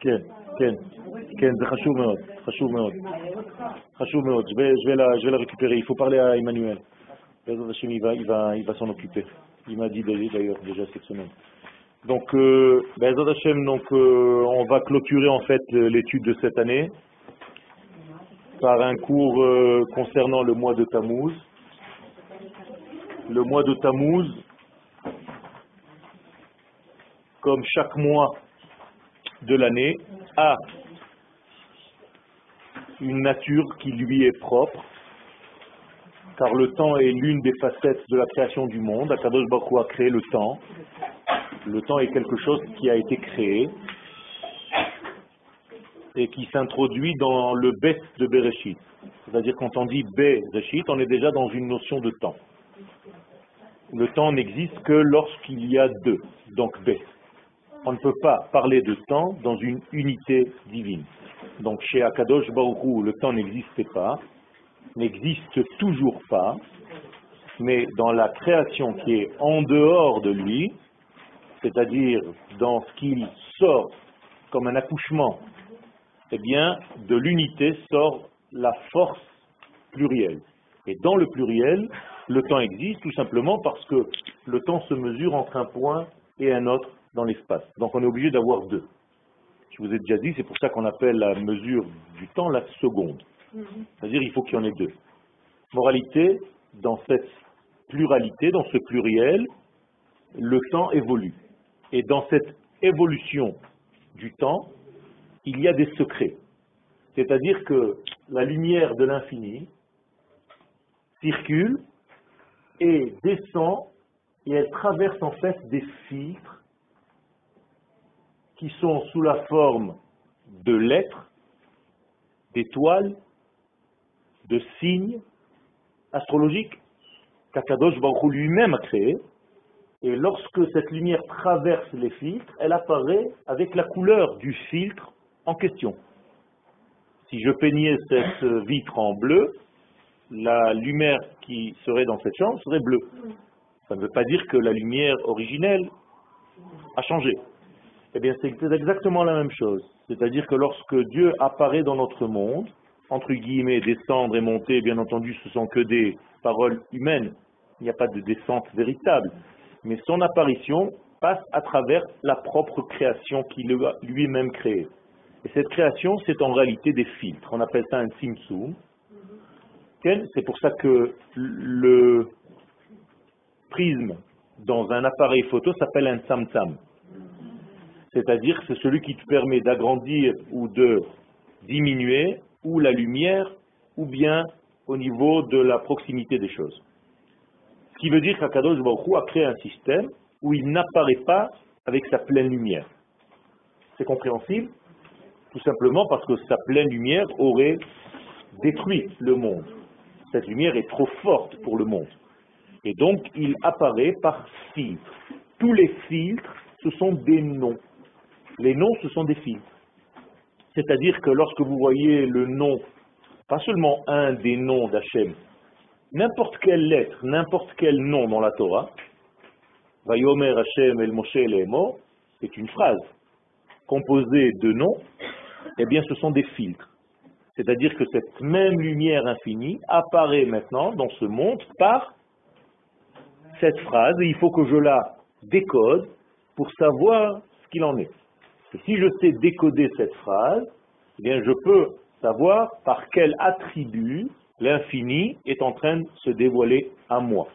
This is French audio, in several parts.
כן, כן, כן, זה חשוב מאוד, חשוב מאוד. חשוב מאוד, je vais, je vais, la, je vais la récupérer. Il faut parler à Emmanuel. il va, il va, il va s'en occuper. Il m'a dit d'ailleurs déjà cette semaine. Donc, euh, Hashem, donc euh, on va clôturer en fait l'étude de cette année par un cours euh, concernant le mois de Tammuz. Le mois de Tammuz, comme chaque mois de l'année, a une nature qui lui est propre, car le temps est l'une des facettes de la création du monde. Akadosh Baruch a créé le temps. Le temps est quelque chose qui a été créé et qui s'introduit dans le Bet de Bereshit. C'est-à-dire quand on dit Bereshit, on est déjà dans une notion de temps. Le temps n'existe que lorsqu'il y a deux, donc B. On ne peut pas parler de temps dans une unité divine. Donc chez Akadosh Baruch le temps n'existait pas, n'existe toujours pas, mais dans la création qui est en dehors de lui, c'est-à-dire dans ce qu'il sort comme un accouchement, eh bien, de l'unité sort la force plurielle. Et dans le pluriel, le temps existe tout simplement parce que le temps se mesure entre un point et un autre dans l'espace. Donc on est obligé d'avoir deux. Je vous ai déjà dit, c'est pour ça qu'on appelle la mesure du temps la seconde. Mhm. C'est-à-dire il faut qu'il y en ait deux. Moralité, dans cette pluralité, dans ce pluriel, le temps évolue. Et dans cette évolution du temps, il y a des secrets. C'est-à-dire que la lumière de l'infini circule et descend et elle traverse en fait des filtres qui sont sous la forme de lettres, d'étoiles, de signes astrologiques qu'Akadosh Baruch lui-même a créé. Et lorsque cette lumière traverse les filtres, elle apparaît avec la couleur du filtre en question. Si je peignais cette vitre en bleu, la lumière qui serait dans cette chambre serait bleue. Ça ne veut pas dire que la lumière originelle a changé. Eh bien, c'est exactement la même chose. C'est-à-dire que lorsque Dieu apparaît dans notre monde, entre guillemets, descendre et monter, bien entendu, ce sont que des paroles humaines. Il n'y a pas de descente véritable. Mais son apparition passe à travers la propre création qu'il a lui-même créée. Et cette création, c'est en réalité des filtres. On appelle ça un simsum. C'est pour ça que le prisme dans un appareil photo s'appelle un tsam-tsam. C'est-à-dire que c'est celui qui te permet d'agrandir ou de diminuer ou la lumière ou bien au niveau de la proximité des choses. Ce qui veut dire qu'Akadosh Baruch a créé un système où il n'apparaît pas avec sa pleine lumière. C'est compréhensible? Tout simplement parce que sa pleine lumière aurait détruit le monde. Cette lumière est trop forte pour le monde. Et donc, il apparaît par filtres. Tous les filtres, ce sont des noms. Les noms, ce sont des filtres. C'est-à-dire que lorsque vous voyez le nom, pas seulement un des noms d'Hachem, n'importe quelle lettre, n'importe quel nom dans la Torah, Vayomer Hashem el Moshe c'est une phrase composée de noms, eh bien ce sont des filtres. C'est-à-dire que cette même lumière infinie apparaît maintenant dans ce monde par cette phrase, et il faut que je la décode pour savoir ce qu'il en est. Si je sais décoder cette phrase, eh bien je peux savoir par quel attribut l'infini est en train de se dévoiler à moi.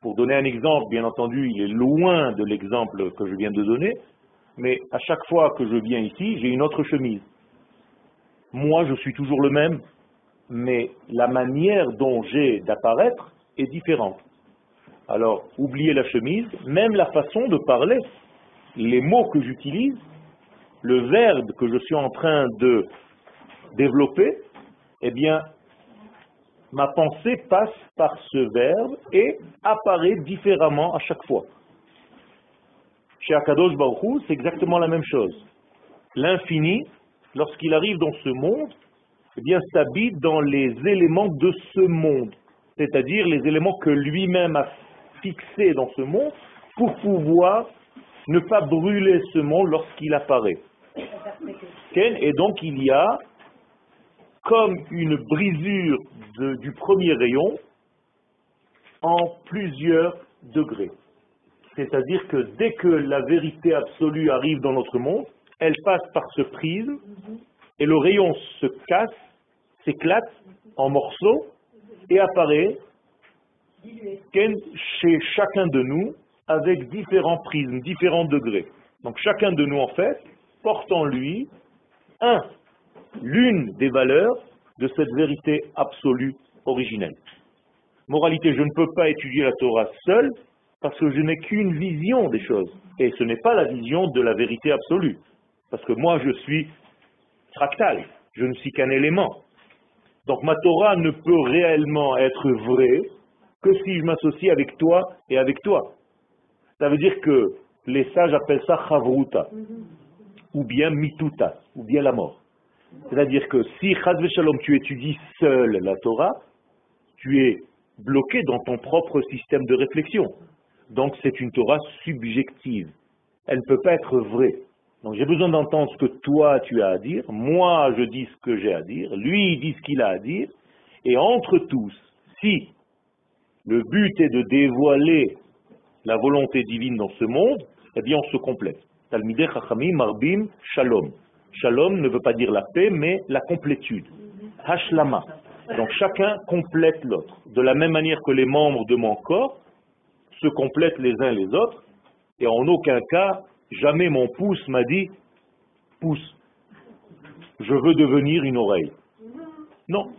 Pour donner un exemple, bien entendu, il est loin de l'exemple que je viens de donner, mais à chaque fois que je viens ici, j'ai une autre chemise. Moi, je suis toujours le même, mais la manière dont j'ai d'apparaître est différente. Alors, oubliez la chemise, même la façon de parler, les mots que j'utilise, le verbe que je suis en train de développer, eh bien, ma pensée passe par ce verbe et apparaît différemment à chaque fois. Chez Akadosh Baruch c'est exactement la même chose. L'infini, lorsqu'il arrive dans ce monde, eh bien, s'habite dans les éléments de ce monde, c'est-à-dire les éléments que lui-même a fixés dans ce monde pour pouvoir ne pas brûler ce monde lorsqu'il apparaît. Et donc il y a comme une brisure du premier rayon en plusieurs degrés. C'est-à-dire que dès que la vérité absolue arrive dans notre monde, elle passe par ce prisme et le rayon se casse, s'éclate en morceaux et apparaît chez chacun de nous avec différents prismes, différents degrés. Donc chacun de nous, en fait, porte en lui un, l'une des valeurs de cette vérité absolue originelle. Moralité, je ne peux pas étudier la Torah seul parce que je n'ai qu'une vision des choses. Et ce n'est pas la vision de la vérité absolue. Parce que moi, je suis fractal, je ne suis qu'un élément. Donc ma Torah ne peut réellement être vraie que si je m'associe avec toi et avec toi. Ça veut dire que les sages appellent ça chavruta, ou bien mituta, ou bien la mort. C'est-à-dire que si, Shalom, tu étudies seul la Torah, tu es bloqué dans ton propre système de réflexion. Donc c'est une Torah subjective. Elle ne peut pas être vraie. Donc j'ai besoin d'entendre ce que toi tu as à dire, moi je dis ce que j'ai à dire, lui il dit ce qu'il a à dire, et entre tous, si le but est de dévoiler la volonté divine dans ce monde, eh bien on se complète. Talmideh Chachamim Marbim Shalom. Shalom ne veut pas dire la paix, mais la complétude. Hashlama. Donc chacun complète l'autre. De la même manière que les membres de mon corps se complètent les uns les autres, et en aucun cas, jamais mon pouce m'a dit pouce, je veux devenir une oreille. Non.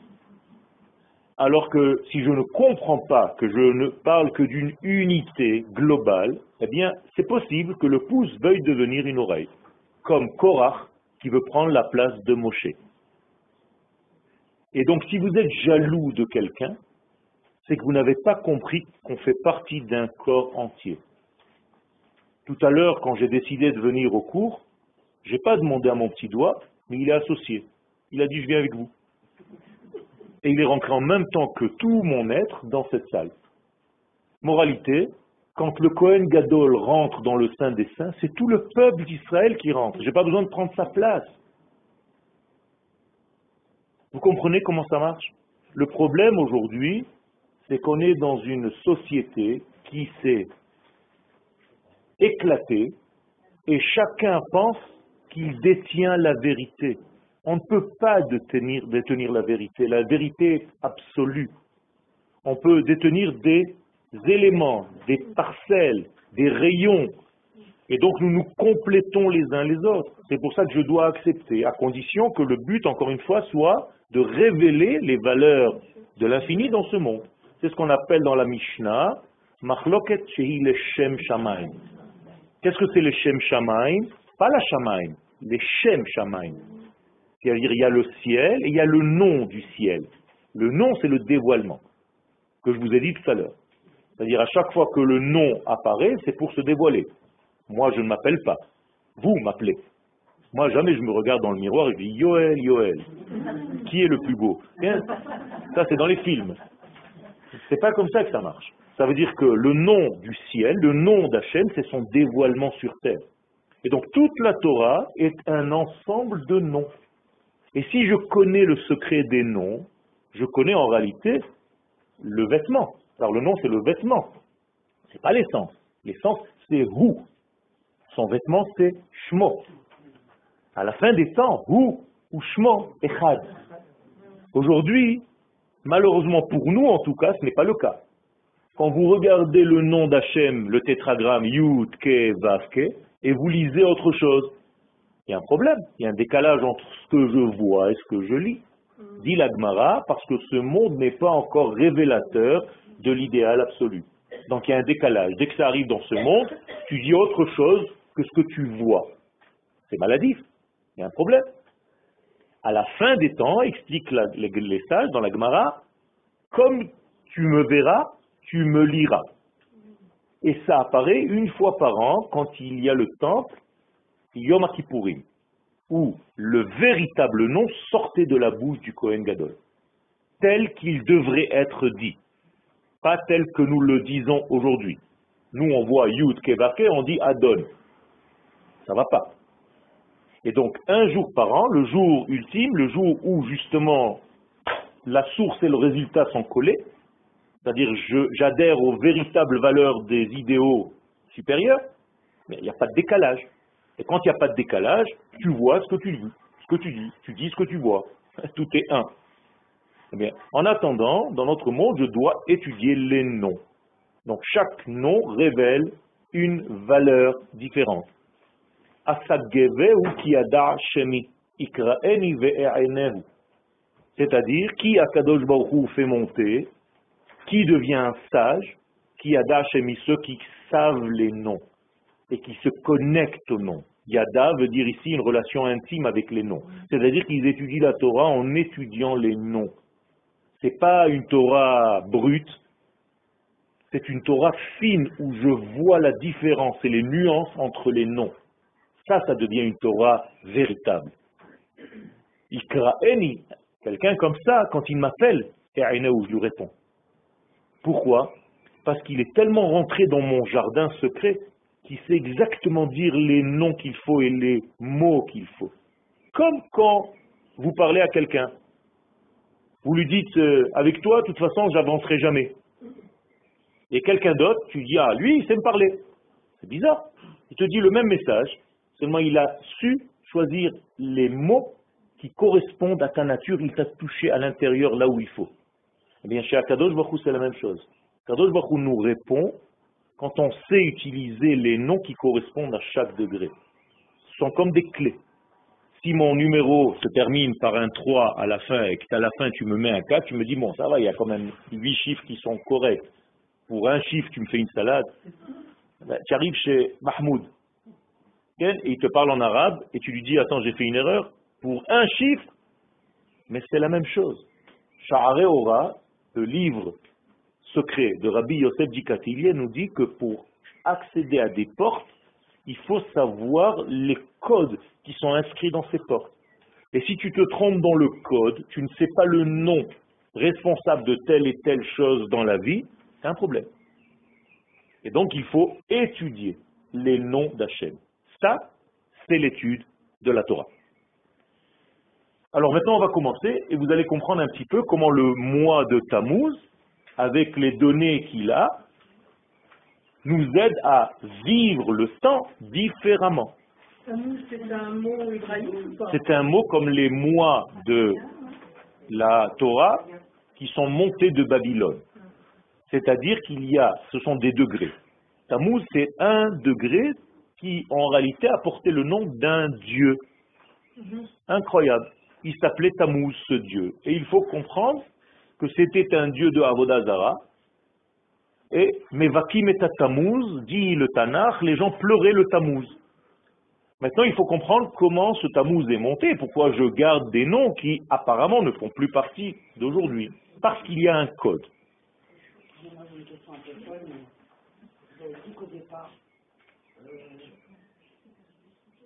Alors que si je ne comprends pas que je ne parle que d'une unité globale, eh bien, c'est possible que le pouce veuille devenir une oreille, comme Korach qui veut prendre la place de Moshe. Et donc, si vous êtes jaloux de quelqu'un, c'est que vous n'avez pas compris qu'on fait partie d'un corps entier. Tout à l'heure, quand j'ai décidé de venir au cours, je n'ai pas demandé à mon petit doigt, mais il est associé. Il a dit, je viens avec vous. Et il est rentré en même temps que tout mon être dans cette salle. Moralité, quand le Kohen Gadol rentre dans le sein des saints, c'est tout le peuple d'Israël qui rentre. Je n'ai pas besoin de prendre sa place. Vous comprenez comment ça marche? Le problème aujourd'hui, c'est qu'on est dans une société qui s'est éclatée et chacun pense qu'il détient la vérité. On ne peut pas détenir, la vérité, la vérité absolue. On peut détenir des éléments, des parcelles, des rayons. Et donc nous nous complétons les uns les autres. C'est pour ça que je dois accepter, à condition que le but, encore une fois, soit de révéler les valeurs de l'infini dans ce monde. C'est ce qu'on appelle dans la Mishnah, Machloket Shehi Leshem Shamaim. Qu'est-ce que c'est le Shem Shamaim Pas la Shamaim, les Shem Shamaim. C'est-à-dire, il y a le ciel et il y a le nom du ciel. Le nom, c'est le dévoilement, que je vous ai dit tout à l'heure. C'est-à-dire, à chaque fois que le nom apparaît, c'est pour se dévoiler. Moi, je ne m'appelle pas. Vous m'appelez. Moi, jamais je me regarde dans le miroir et je dis Yoel, Yoel. Qui est le plus beau? Ça, c'est dans les films. C'est pas comme ça que ça marche. Ça veut dire que le nom du ciel, le nom d'Hachem, c'est son dévoilement sur terre. Et donc toute la Torah est un ensemble de noms. Et si je connais le secret des noms, je connais en réalité le vêtement. Alors le nom, c'est le vêtement. C'est pas l'essence. L'essence, c'est Hu. Son vêtement, c'est Shmo. À la fin des temps, Hu ou Shmo Echad. Aujourd'hui, malheureusement pour nous en tout cas, ce n'est pas le cas. Quand vous regardez le nom d'Hachem, le tétragramme Yud, Ke, Vav, et vous lisez autre chose, il y a un problème, il y a un décalage entre ce que je vois et ce que je lis. Dit l'Agmara, parce que ce monde n'est pas encore révélateur de l'idéal absolu. Donc il y a un décalage. Dès que ça arrive dans ce monde, tu dis autre chose que ce que tu vois. C'est maladif. Il y a un problème. À la fin des temps, explique les, sages dans la Gemara, comme tu me verras, tu me liras. Et ça apparaît une fois par an quand il y a le temple Yom Kippourim, où le véritable nom sortait de la bouche du Kohen Gadol, tel qu'il devrait être dit pas tel que nous le disons aujourd'hui. Nous, on voit Yud Kevake, on dit Adon. Ça va pas. Et donc, un jour par an, le jour ultime, le jour où justement la source et le résultat sont collés, c'est-à-dire j'adhère aux véritables valeurs des idéaux supérieurs, mais il n'y a pas de décalage. Et quand il n'y a pas de décalage, tu vois ce que tu dis, ce que tu dis, tu dis ce que tu vois. Tout est un. Eh en attendant, dans notre monde, je dois étudier les noms. Donc chaque nom révèle une valeur différente. C'est-à-dire, qui Akadosh Baruch fait monter, qui devient un sage, qui Yada Shemi, ceux qui savent les noms et qui se connectent aux noms. Yada veut dire ici une relation intime avec les noms. C'est-à-dire qu'ils étudient la Torah en étudiant les noms. Ce n'est pas une Torah brute, c'est une Torah fine où je vois la différence et les nuances entre les noms. Ça, ça devient une Torah véritable. Ikraeni, quelqu'un comme ça, quand il m'appelle, où je lui réponds. Pourquoi? Parce qu'il est tellement rentré dans mon jardin secret qu'il sait exactement dire les noms qu'il faut et les mots qu'il faut. Comme quand vous parlez à quelqu'un. Vous lui dites, euh, avec toi, de toute façon, j'avancerai jamais. Et quelqu'un d'autre, tu dis, ah, lui, il sait me parler. C'est bizarre. Il te dit le même message, seulement il a su choisir les mots qui correspondent à ta nature, il t'a touché à l'intérieur là où il faut. Eh bien, chez Akadosh Baruch c'est la même chose. Akadosh Baruch nous répond quand on sait utiliser les noms qui correspondent à chaque degré. Ce sont comme des clés. Si mon numéro se termine par un 3 à la fin et qu'à la fin tu me mets un 4, tu me dis, bon, ça va, il y a quand même 8 chiffres qui sont corrects. Pour un chiffre, tu me fais une salade. Ben, tu arrives chez Mahmoud, et il te parle en arabe, et tu lui dis, attends, j'ai fait une erreur. Pour un chiffre, mais c'est la même chose. Sha'are Ora, le livre secret de Rabbi Yosef Dikatilie, nous dit que pour accéder à des portes, il faut savoir les codes qui sont inscrits dans ces portes. Et si tu te trompes dans le code, tu ne sais pas le nom responsable de telle et telle chose dans la vie, c'est un problème. Et donc, il faut étudier les noms d'Hachem. Ça, c'est l'étude de la Torah. Alors maintenant, on va commencer et vous allez comprendre un petit peu comment le mois de Tammuz, avec les données qu'il a, nous aide à vivre le temps différemment. Tammuz, c'est un mot hébraïque C'est un mot comme les mois de la Torah qui sont montés de Babylone. C'est-à-dire qu'il y a, ce sont des degrés. Tammuz, c'est un degré qui, en réalité, a porté le nom d'un dieu. Mhm. Incroyable. Il s'appelait Tammuz, ce dieu. Et il faut comprendre que c'était un dieu de Avodazara. Et Mevakim et Tammuz, dit le Tanakh, les gens pleuraient le Tammuz. Maintenant, il faut comprendre comment ce Tammuz est monté, pourquoi je garde des noms qui apparemment ne font plus partie d'aujourd'hui. Parce qu'il y a un code une question un peu folle, mais vous avez dit qu'au départ, euh,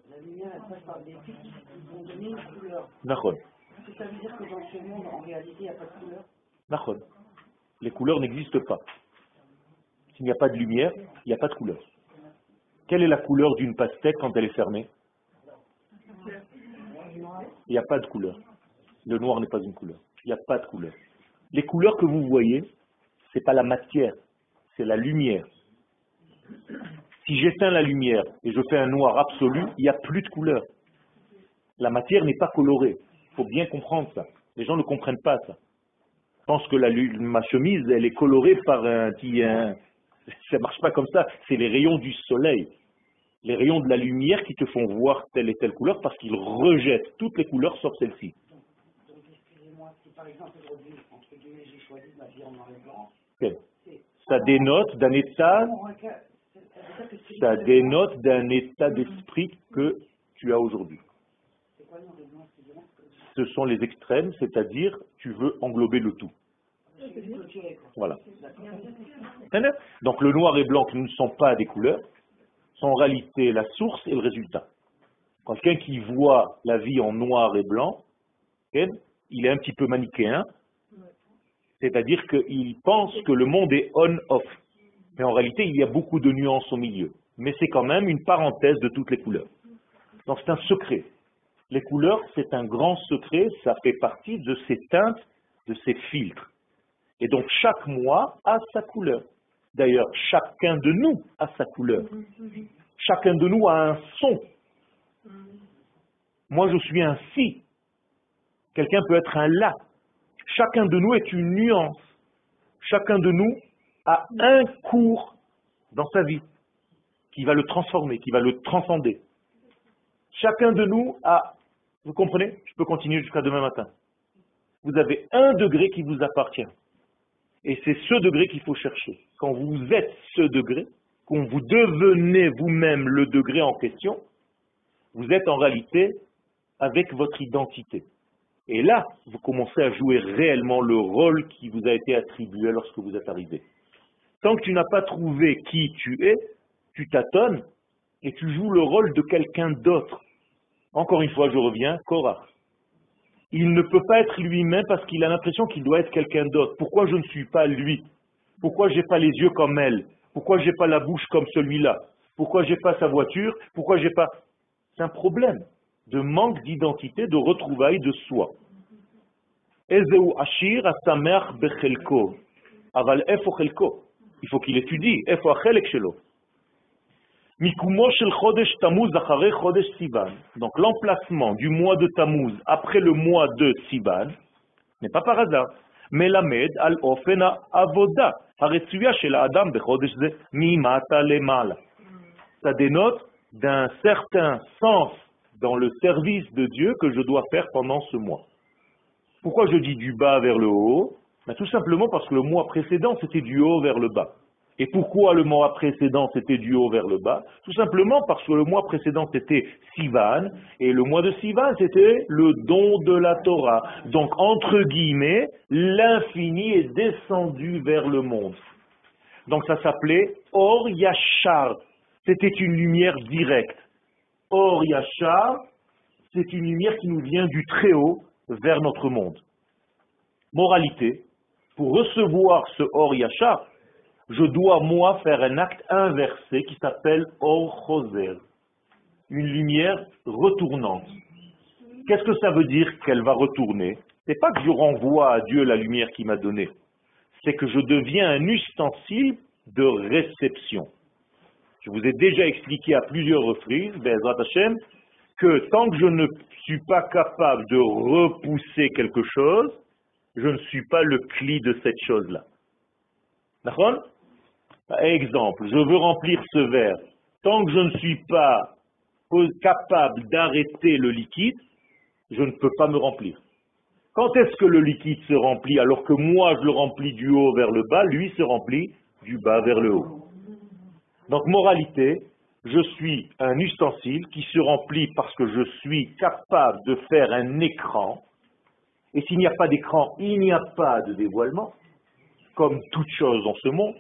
la lumière, elle passe par des pics qui vont donner une couleur. D'accord. Est-ce que ça veut dire que dans ce monde, en réalité, il n'y a pas de couleur? Les couleurs n'existent pas. S'il n'y a pas de lumière, il n'y a pas de couleur. Quelle est la couleur d'une pastèque quand elle est fermée? Il n'y a pas de couleur. Le noir n'est pas une couleur. Il n'y a pas de couleur. Les couleurs que vous voyez, n'est pas la matière, c'est la lumière. Si j'éteins la lumière et je fais un noir absolu, il n'y a plus de couleur. La matière n'est pas colorée. Il faut bien comprendre ça. Les gens ne comprennent pas ça. Je pense que la, ma chemise, elle est colorée par un petit... ça ne marche pas comme ça. C'est les rayons du soleil. Les rayons de la lumière qui te font voir telle et telle couleur parce qu'ils rejettent toutes les couleurs sauf celle-ci. si par exemple aujourd'hui, entre guillemets, j'ai choisi en blanc, ça dénote d'un état, ça dénote d'un état d'esprit que tu as aujourd'hui. Ce sont les extrêmes, c'est-à-dire tu veux englober le tout. Voilà. Donc le noir et blanc qui ne sont pas des couleurs sont en réalité la source et le résultat. Quelqu'un qui voit la vie en noir et blanc, il est un petit peu manichéen, c'est-à-dire qu'il pense que le monde est on-off. Mais en réalité, il y a beaucoup de nuances au milieu. Mais c'est quand même une parenthèse de toutes les couleurs. Donc c'est un secret. Les couleurs, c'est un grand secret, ça fait partie de ces teintes, de ces filtres. Et donc chaque mois a sa couleur. D'ailleurs, chacun de nous a sa couleur. Chacun de nous a un son. Moi, je suis un si. Quelqu'un peut être un la. Chacun de nous est une nuance. Chacun de nous a un cours dans sa vie qui va le transformer, qui va le transcender. Chacun de nous a, vous comprenez? Je peux continuer jusqu'à demain matin. Vous avez un degré qui vous appartient. Et c'est ce degré qu'il faut chercher. Quand vous êtes ce degré, quand vous devenez vous-même le degré en question, vous êtes en réalité avec votre identité. Et là, vous commencez à jouer réellement le rôle qui vous a été attribué lorsque vous êtes arrivé. Tant que tu n'as pas trouvé qui tu es, tu tâtonnes et tu joues le rôle de quelqu'un d'autre. Encore une fois, je reviens, Korah. Il ne peut pas être lui-même parce qu'il a l'impression qu'il doit être quelqu'un d'autre. Pourquoi je ne suis pas lui? Pourquoi je n'ai pas les yeux comme elle? Pourquoi je n'ai pas la bouche comme celui-là? Pourquoi je n'ai pas sa voiture? Pourquoi j'ai pas... C'est un problème de manque d'identité, de retrouvailles de soi. Ashir. Aval. Il faut qu'il étudie. Donc l'emplacement du mois de Tammuz après le mois de Sivan n'est pas par hasard. Melamed al ofena avoda. Haretsuya shel Adam bechodesh ze mimata lemala. Ça dénote d'un certain sens dans le service de Dieu que je dois faire pendant ce mois. Pourquoi je dis du bas vers le haut? Ben, Tout simplement parce que le mois précédent, c'était du haut vers le bas. Et pourquoi le mois précédent, c'était du haut vers le bas? Tout simplement parce que le mois précédent, c'était Sivan, et le mois de Sivan, c'était le don de la Torah. Donc, entre guillemets, l'infini est descendu vers le monde. Donc, ça s'appelait Or Yachar. C'était une lumière directe. Or Yachar, c'est une lumière qui nous vient du Très-Haut vers notre monde. Moralité, pour recevoir ce Or Yachar, je dois, moi, faire un acte inversé qui s'appelle Or Choser, une lumière retournante. Qu'est-ce que ça veut dire qu'elle va retourner? C'est pas que je renvoie à Dieu la lumière qu'il m'a donnée, c'est que je deviens un ustensile de réception. Je vous ai déjà expliqué à plusieurs reprises, Bezrat Hashem, que tant que je ne suis pas capable de repousser quelque chose, je ne suis pas le cli de cette chose-là. D'accord? Exemple, je veux remplir ce verre. Tant que je ne suis pas capable d'arrêter le liquide, je ne peux pas me remplir. Quand est-ce que le liquide se remplit alors que moi je le remplis du haut vers le bas, lui se remplit du bas vers le haut? Donc moralité, je suis un ustensile qui se remplit parce que je suis capable de faire un écran. Et s'il n'y a pas d'écran, il n'y a pas de dévoilement, comme toute chose dans ce monde.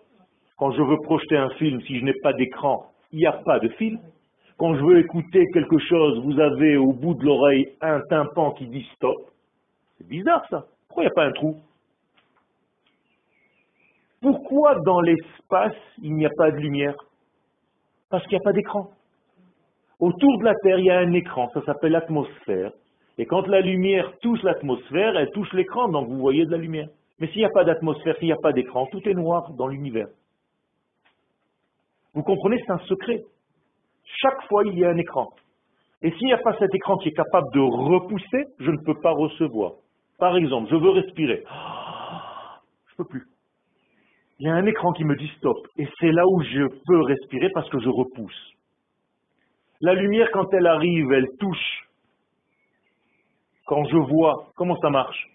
Quand je veux projeter un film, si je n'ai pas d'écran, il n'y a pas de film. Quand je veux écouter quelque chose, vous avez au bout de l'oreille un tympan qui dit stop. C'est bizarre ça. Pourquoi il n'y a pas un trou? Pourquoi dans l'espace, il n'y a pas de lumière? Parce qu'il n'y a pas d'écran. Autour de la Terre, il y a un écran, ça s'appelle l'atmosphère. Et quand la lumière touche l'atmosphère, elle touche l'écran, donc vous voyez de la lumière. Mais s'il n'y a pas d'atmosphère, s'il n'y a pas d'écran, tout est noir dans l'univers. Vous comprenez, c'est un secret. Chaque fois, il y a un écran. Et s'il n'y a pas cet écran qui est capable de repousser, je ne peux pas recevoir. Par exemple, je veux respirer. Je ne peux plus. Il y a un écran qui me dit stop. Et c'est là où je peux respirer parce que je repousse. La lumière, quand elle arrive, elle touche. Quand je vois, comment ça marche?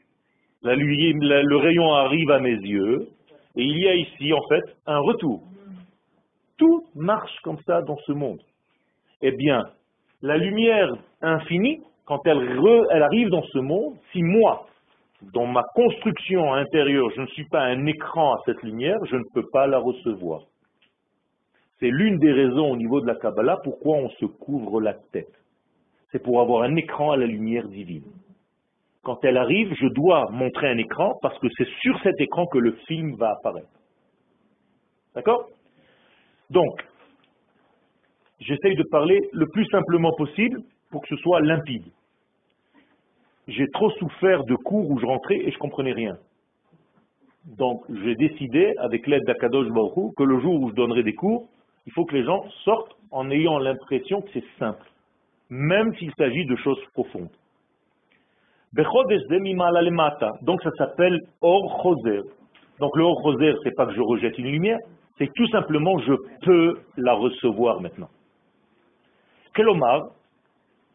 Le rayon arrive à mes yeux. Et il y a ici, en fait, un retour. Tout marche comme ça dans ce monde. Eh bien, la lumière infinie, quand elle, arrive dans ce monde, si moi, dans ma construction intérieure, je ne suis pas un écran à cette lumière, je ne peux pas la recevoir. C'est l'une des raisons au niveau de la Kabbalah pourquoi on se couvre la tête. C'est pour avoir un écran à la lumière divine. Quand elle arrive, je dois montrer un écran parce que c'est sur cet écran que le film va apparaître. D'accord? Donc, j'essaye de parler le plus simplement possible pour que ce soit limpide. J'ai trop souffert de cours où je rentrais et je comprenais rien. Donc, j'ai décidé, avec l'aide d'Akadosh Baruch que le jour où je donnerai des cours, il faut que les gens sortent en ayant l'impression que c'est simple, même s'il s'agit de choses profondes. Donc ça s'appelle Or Choser. Donc le Or Choser, c'est pas que je rejette une lumière, c'est tout simplement je peux la recevoir maintenant. Kelomar,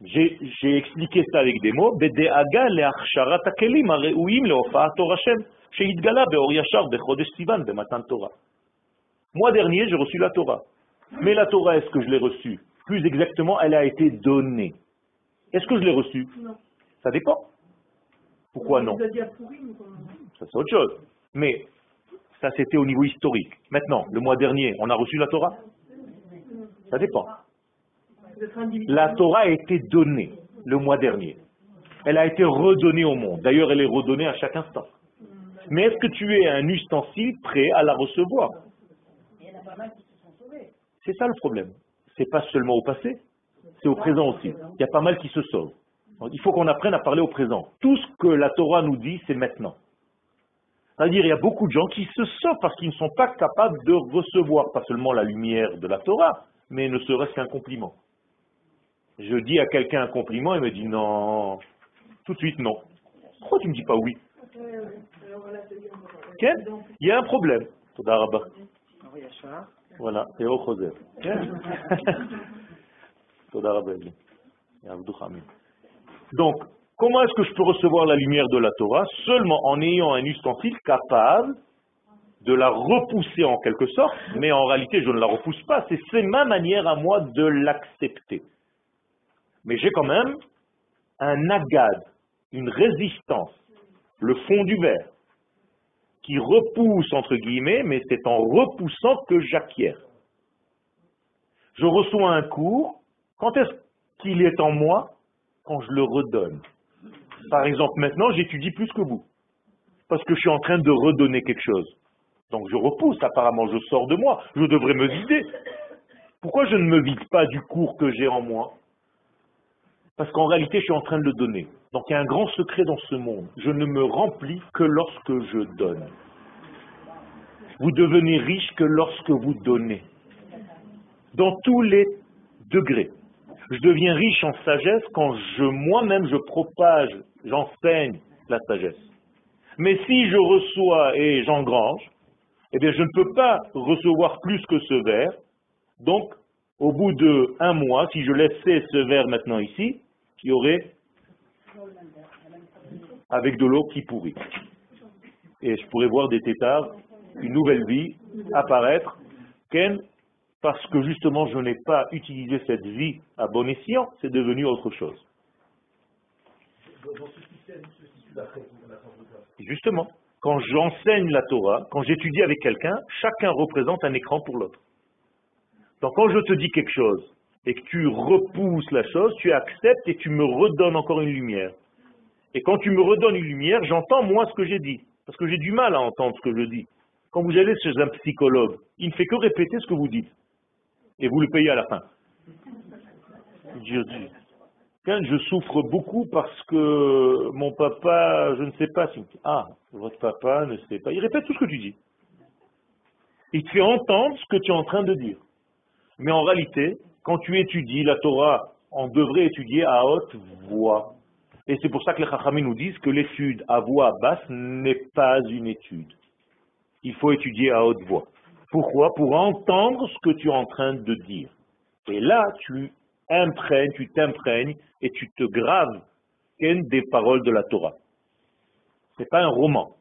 j'ai expliqué ça avec des mots, Moi dernier, j'ai reçu la Torah. Mais la Torah, est-ce que je l'ai reçue? Plus exactement, elle a été donnée. Est-ce que je l'ai reçue? Non. Ça dépend. Pourquoi non? Ça c'est autre chose. Mais ça c'était au niveau historique. Maintenant, le mois dernier, on a reçu la Torah? Ça dépend. La Torah a été donnée le mois dernier. Elle a été redonnée au monde. D'ailleurs, elle est redonnée à chaque instant. Mais est-ce que tu es un ustensile prêt à la recevoir? C'est ça le problème. C'est pas seulement au passé, c'est au présent aussi. Il y a pas mal qui se sauvent. Il faut qu'on apprenne à parler au présent. Tout ce que la Torah nous dit, c'est maintenant. C'est-à-dire, il y a beaucoup de gens qui se sauvent parce qu'ils ne sont pas capables de recevoir pas seulement la lumière de la Torah, mais ne serait-ce qu'un compliment. Je dis à quelqu'un un compliment, il me dit non, tout de suite non. Pourquoi tu ne me dis pas oui? Il y a un problème. Voilà, c'est au. Donc, comment est-ce que je peux recevoir la lumière de la Torah Seulement en ayant un ustensile capable de la repousser en quelque sorte, mais en réalité je ne la repousse pas, c'est ma manière à moi de l'accepter. Mais j'ai quand même un agad, une résistance, le fond du verre, qui repousse entre guillemets, mais c'est en repoussant que j'acquiers. Je reçois un cours, quand est-ce qu'il est en moi? Quand je le redonne. Par exemple, maintenant, j'étudie plus que vous, parce que je suis en train de redonner quelque chose. Donc je repousse, apparemment, je sors de moi, je devrais me vider. Pourquoi je ne me vide pas du cours que j'ai en moi? Parce qu'en réalité, je suis en train de le donner. Donc il y a un grand secret dans ce monde. Je ne me remplis que lorsque je donne. Vous devenez riche que lorsque vous donnez. Dans tous les degrés. Je deviens riche en sagesse quand je moi-même je propage, j'enseigne la sagesse. Mais si je reçois et j'engrange, eh bien je ne peux pas recevoir plus que ce verre. Donc, au bout de un mois, si je laissais ce verre maintenant ici, il y aurait avec de l'eau qui pourrit. Et je pourrais voir des tétards, une nouvelle vie apparaître, parce que justement je n'ai pas utilisé cette vie à bon escient, c'est devenu autre chose. Justement, quand j'enseigne la Torah, quand j'étudie avec quelqu'un, chacun représente un écran pour l'autre. Donc quand je te dis quelque chose et que tu repousses la chose, tu acceptes et tu me redonnes encore une lumière. Et quand tu me redonnes une lumière, j'entends moi ce que j'ai dit. Parce que j'ai du mal à entendre ce que je dis. Quand vous allez chez un psychologue, il ne fait que répéter ce que vous dites. Et vous le payez à la fin. Je souffre beaucoup parce que mon papa, je ne sais pas si... Ah, votre papa ne sait pas. Il répète tout ce que tu dis. Il te fait entendre ce que tu es en train de dire. Mais en réalité, quand tu étudies la Torah, on devrait étudier à haute voix. Et c'est pour ça que les Chachamim nous disent que l'étude à voix basse n'est pas une étude. Il faut étudier à haute voix. Pourquoi? Pour entendre ce que tu es en train de dire. Et là, tu imprègnes, tu t'imprègnes et tu te graves des paroles de la Torah. C'est pas un roman.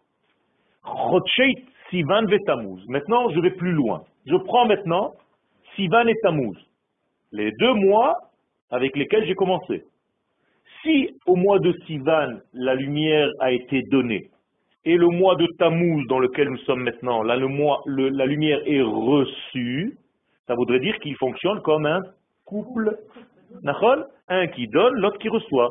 Sivan. Maintenant, je vais plus loin. Je prends maintenant Sivan et Tammuz, les deux mois avec lesquels j'ai commencé. Si au mois de Sivan, la lumière a été donnée, et le mois de Tammuz dans lequel nous sommes maintenant, la lumière est reçue, ça voudrait dire qu'il fonctionne comme un Un qui donne, l'autre qui reçoit.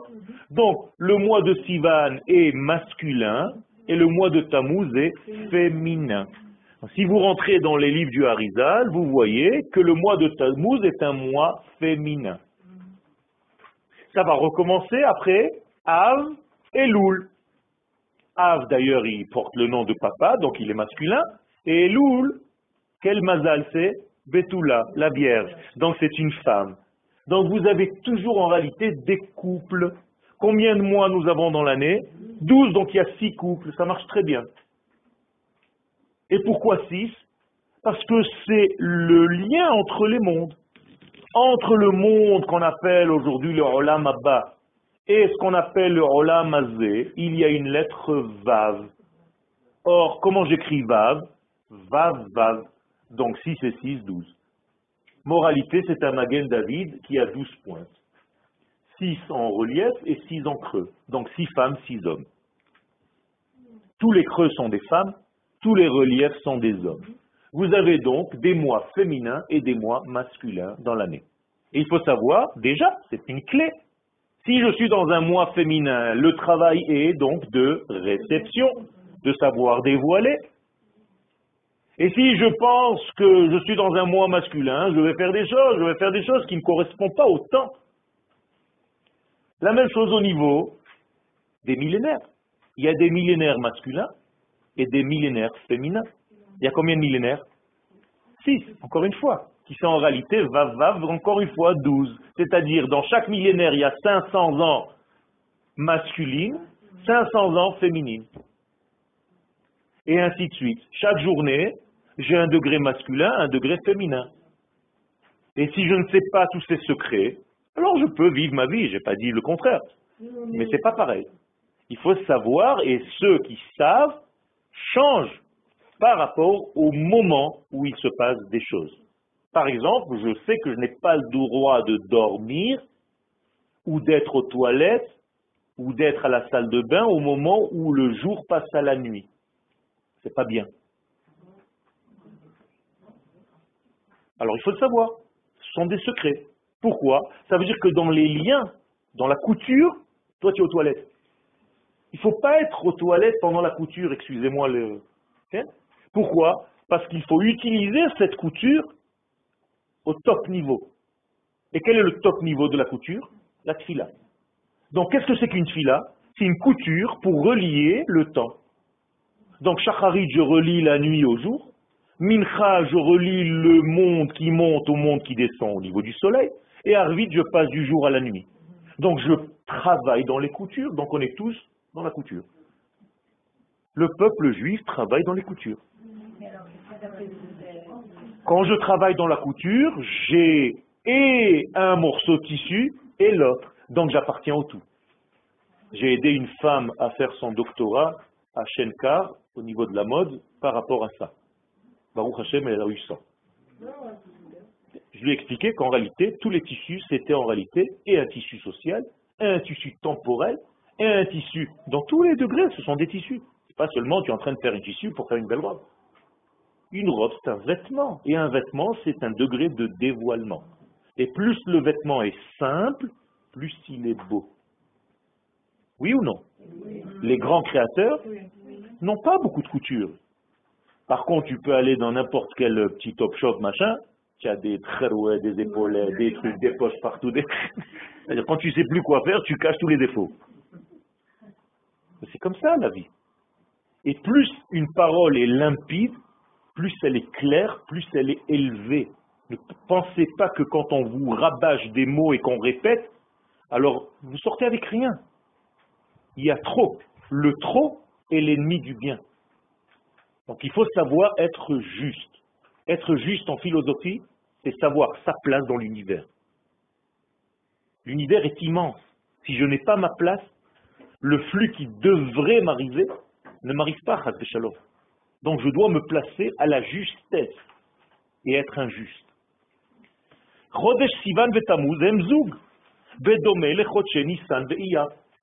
Donc, le mois de Sivan est masculin et le mois de Tammuz est féminin. Si vous rentrez dans les livres du Harizal, vous voyez que le mois de Tammuz est un mois féminin. Ça va recommencer après Av et Loul. Av, d'ailleurs, il porte le nom de papa, donc il est masculin. Et Loul, quel mazal c'est? Betula, la Vierge. Donc c'est une femme. Donc vous avez toujours en réalité des couples. Combien de mois nous avons dans l'année? 12, donc il y a 6 couples, ça marche très bien. Et pourquoi 6 Parce que c'est le lien entre les mondes. Entre le monde qu'on appelle aujourd'hui le Olam Abba et ce qu'on appelle le Olam Azé, il y a une lettre Vav. Or, comment j'écris Vav? Vav, Vav. Donc 6 et 6, 12. Moralité, c'est un Magen David qui a 12 points. 6 en relief et 6 en creux. Donc 6 femmes, 6 hommes. Tous les creux sont des femmes, tous les reliefs sont des hommes. Vous avez donc des mois féminins et des mois masculins dans l'année. Et il faut savoir, déjà, c'est une clé. Si je suis dans un mois féminin, le travail est donc de réception, de savoir dévoiler. Et si je pense que je suis dans un mois masculin, je vais faire des choses, je vais faire des choses qui ne correspondent pas au temps. La même chose au niveau des millénaires. Il y a des millénaires masculins et des millénaires féminins. Il y a combien de millénaires? Six, encore une fois, qui sont en réalité, vav, vav, encore une fois, douze. C'est-à-dire, dans chaque millénaire, il y a 500 ans masculines, 500 ans féminines. Et ainsi de suite. Chaque journée, j'ai un degré masculin, un degré féminin. Et si je ne sais pas tous ces secrets, alors je peux vivre ma vie, je n'ai pas dit le contraire. Mais c'est pas pareil. Il faut savoir, et ceux qui savent changent par rapport au moment où il se passe des choses. Par exemple, je sais que je n'ai pas le droit de dormir ou d'être aux toilettes ou d'être à la salle de bain au moment où le jour passe à la nuit. C'est pas bien. Alors il faut le savoir. Ce sont des secrets. Pourquoi? Ça veut dire que dans les liens, dans la couture, toi tu es aux toilettes. Il ne faut pas être aux toilettes pendant la couture, excusez-moi le... Hein? Pourquoi? Parce qu'il faut utiliser cette couture au top niveau. Et quel est le top niveau de la couture? La tfila. Donc qu'est-ce que c'est qu'une tfila C'est une couture pour relier le temps. Donc shacharit, je relie la nuit au jour. Mincha, je relie le monde qui monte au monde qui descend au niveau du soleil. Et Arvit, je passe du jour à la nuit. Donc je travaille dans les coutures, donc on est tous dans la couture. Le peuple juif travaille dans les coutures. Quand je travaille dans la couture, j'ai et un morceau de tissu et l'autre. Donc j'appartiens au tout. J'ai aidé une femme à faire son doctorat à Shenkar au niveau de la mode par rapport à ça. Baruch Hashem, elle a eu ça. Je lui ai expliqué qu'en réalité, tous les tissus, c'était en réalité et un tissu social, et un tissu temporel, et un tissu. Dans tous les degrés, ce sont des tissus. C'est pas seulement tu es en train de faire un tissu pour faire une belle robe. Une robe, c'est un vêtement. Et un vêtement, c'est un degré de dévoilement. Et plus le vêtement est simple, plus il est beau. Oui ou non? Les grands créateurs n'ont pas beaucoup de couture. Par contre, tu peux aller dans n'importe quel petit top shop, machin, tu as des trérouets, des épaulets, des trucs, des poches partout. Des... Quand tu sais plus quoi faire, tu caches tous les défauts. C'est comme ça la vie. Et plus une parole est limpide, plus elle est claire, plus elle est élevée. Ne pensez pas que quand on vous rabâche des mots et qu'on répète, alors vous sortez avec rien. Il y a trop. Le trop est l'ennemi du bien. Donc il faut savoir être juste. Être juste en philosophie, c'est savoir sa place dans l'univers. L'univers est immense. Si je n'ai pas ma place, le flux qui devrait m'arriver ne m'arrive pas. Donc je dois me placer à la justesse et être injuste.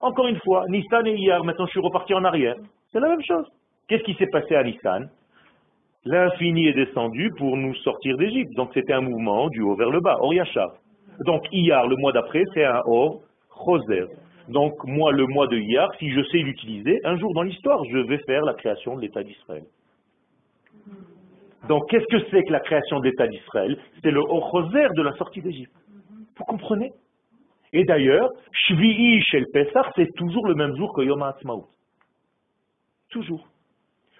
Encore une fois, Nissan et Iyar, maintenant je suis reparti en arrière. C'est la même chose. Qu'est-ce qui s'est passé à Nissan? L'infini est descendu pour nous sortir d'Égypte. Donc c'était un mouvement du haut vers le bas, Or Donc Iyar, le mois d'après, c'est un Or Choser. Donc moi, le mois de Iyar, si je sais l'utiliser, un jour dans l'histoire, je vais faire la création de l'État d'Israël. Donc, qu'est-ce que c'est que la création de l'État d'Israël? C'est le Ochoser de la sortie d'Égypte. Vous comprenez? Et d'ailleurs, Shvi'i chez le Pessah, c'est toujours le même jour que Yom HaAtzmaut. Toujours.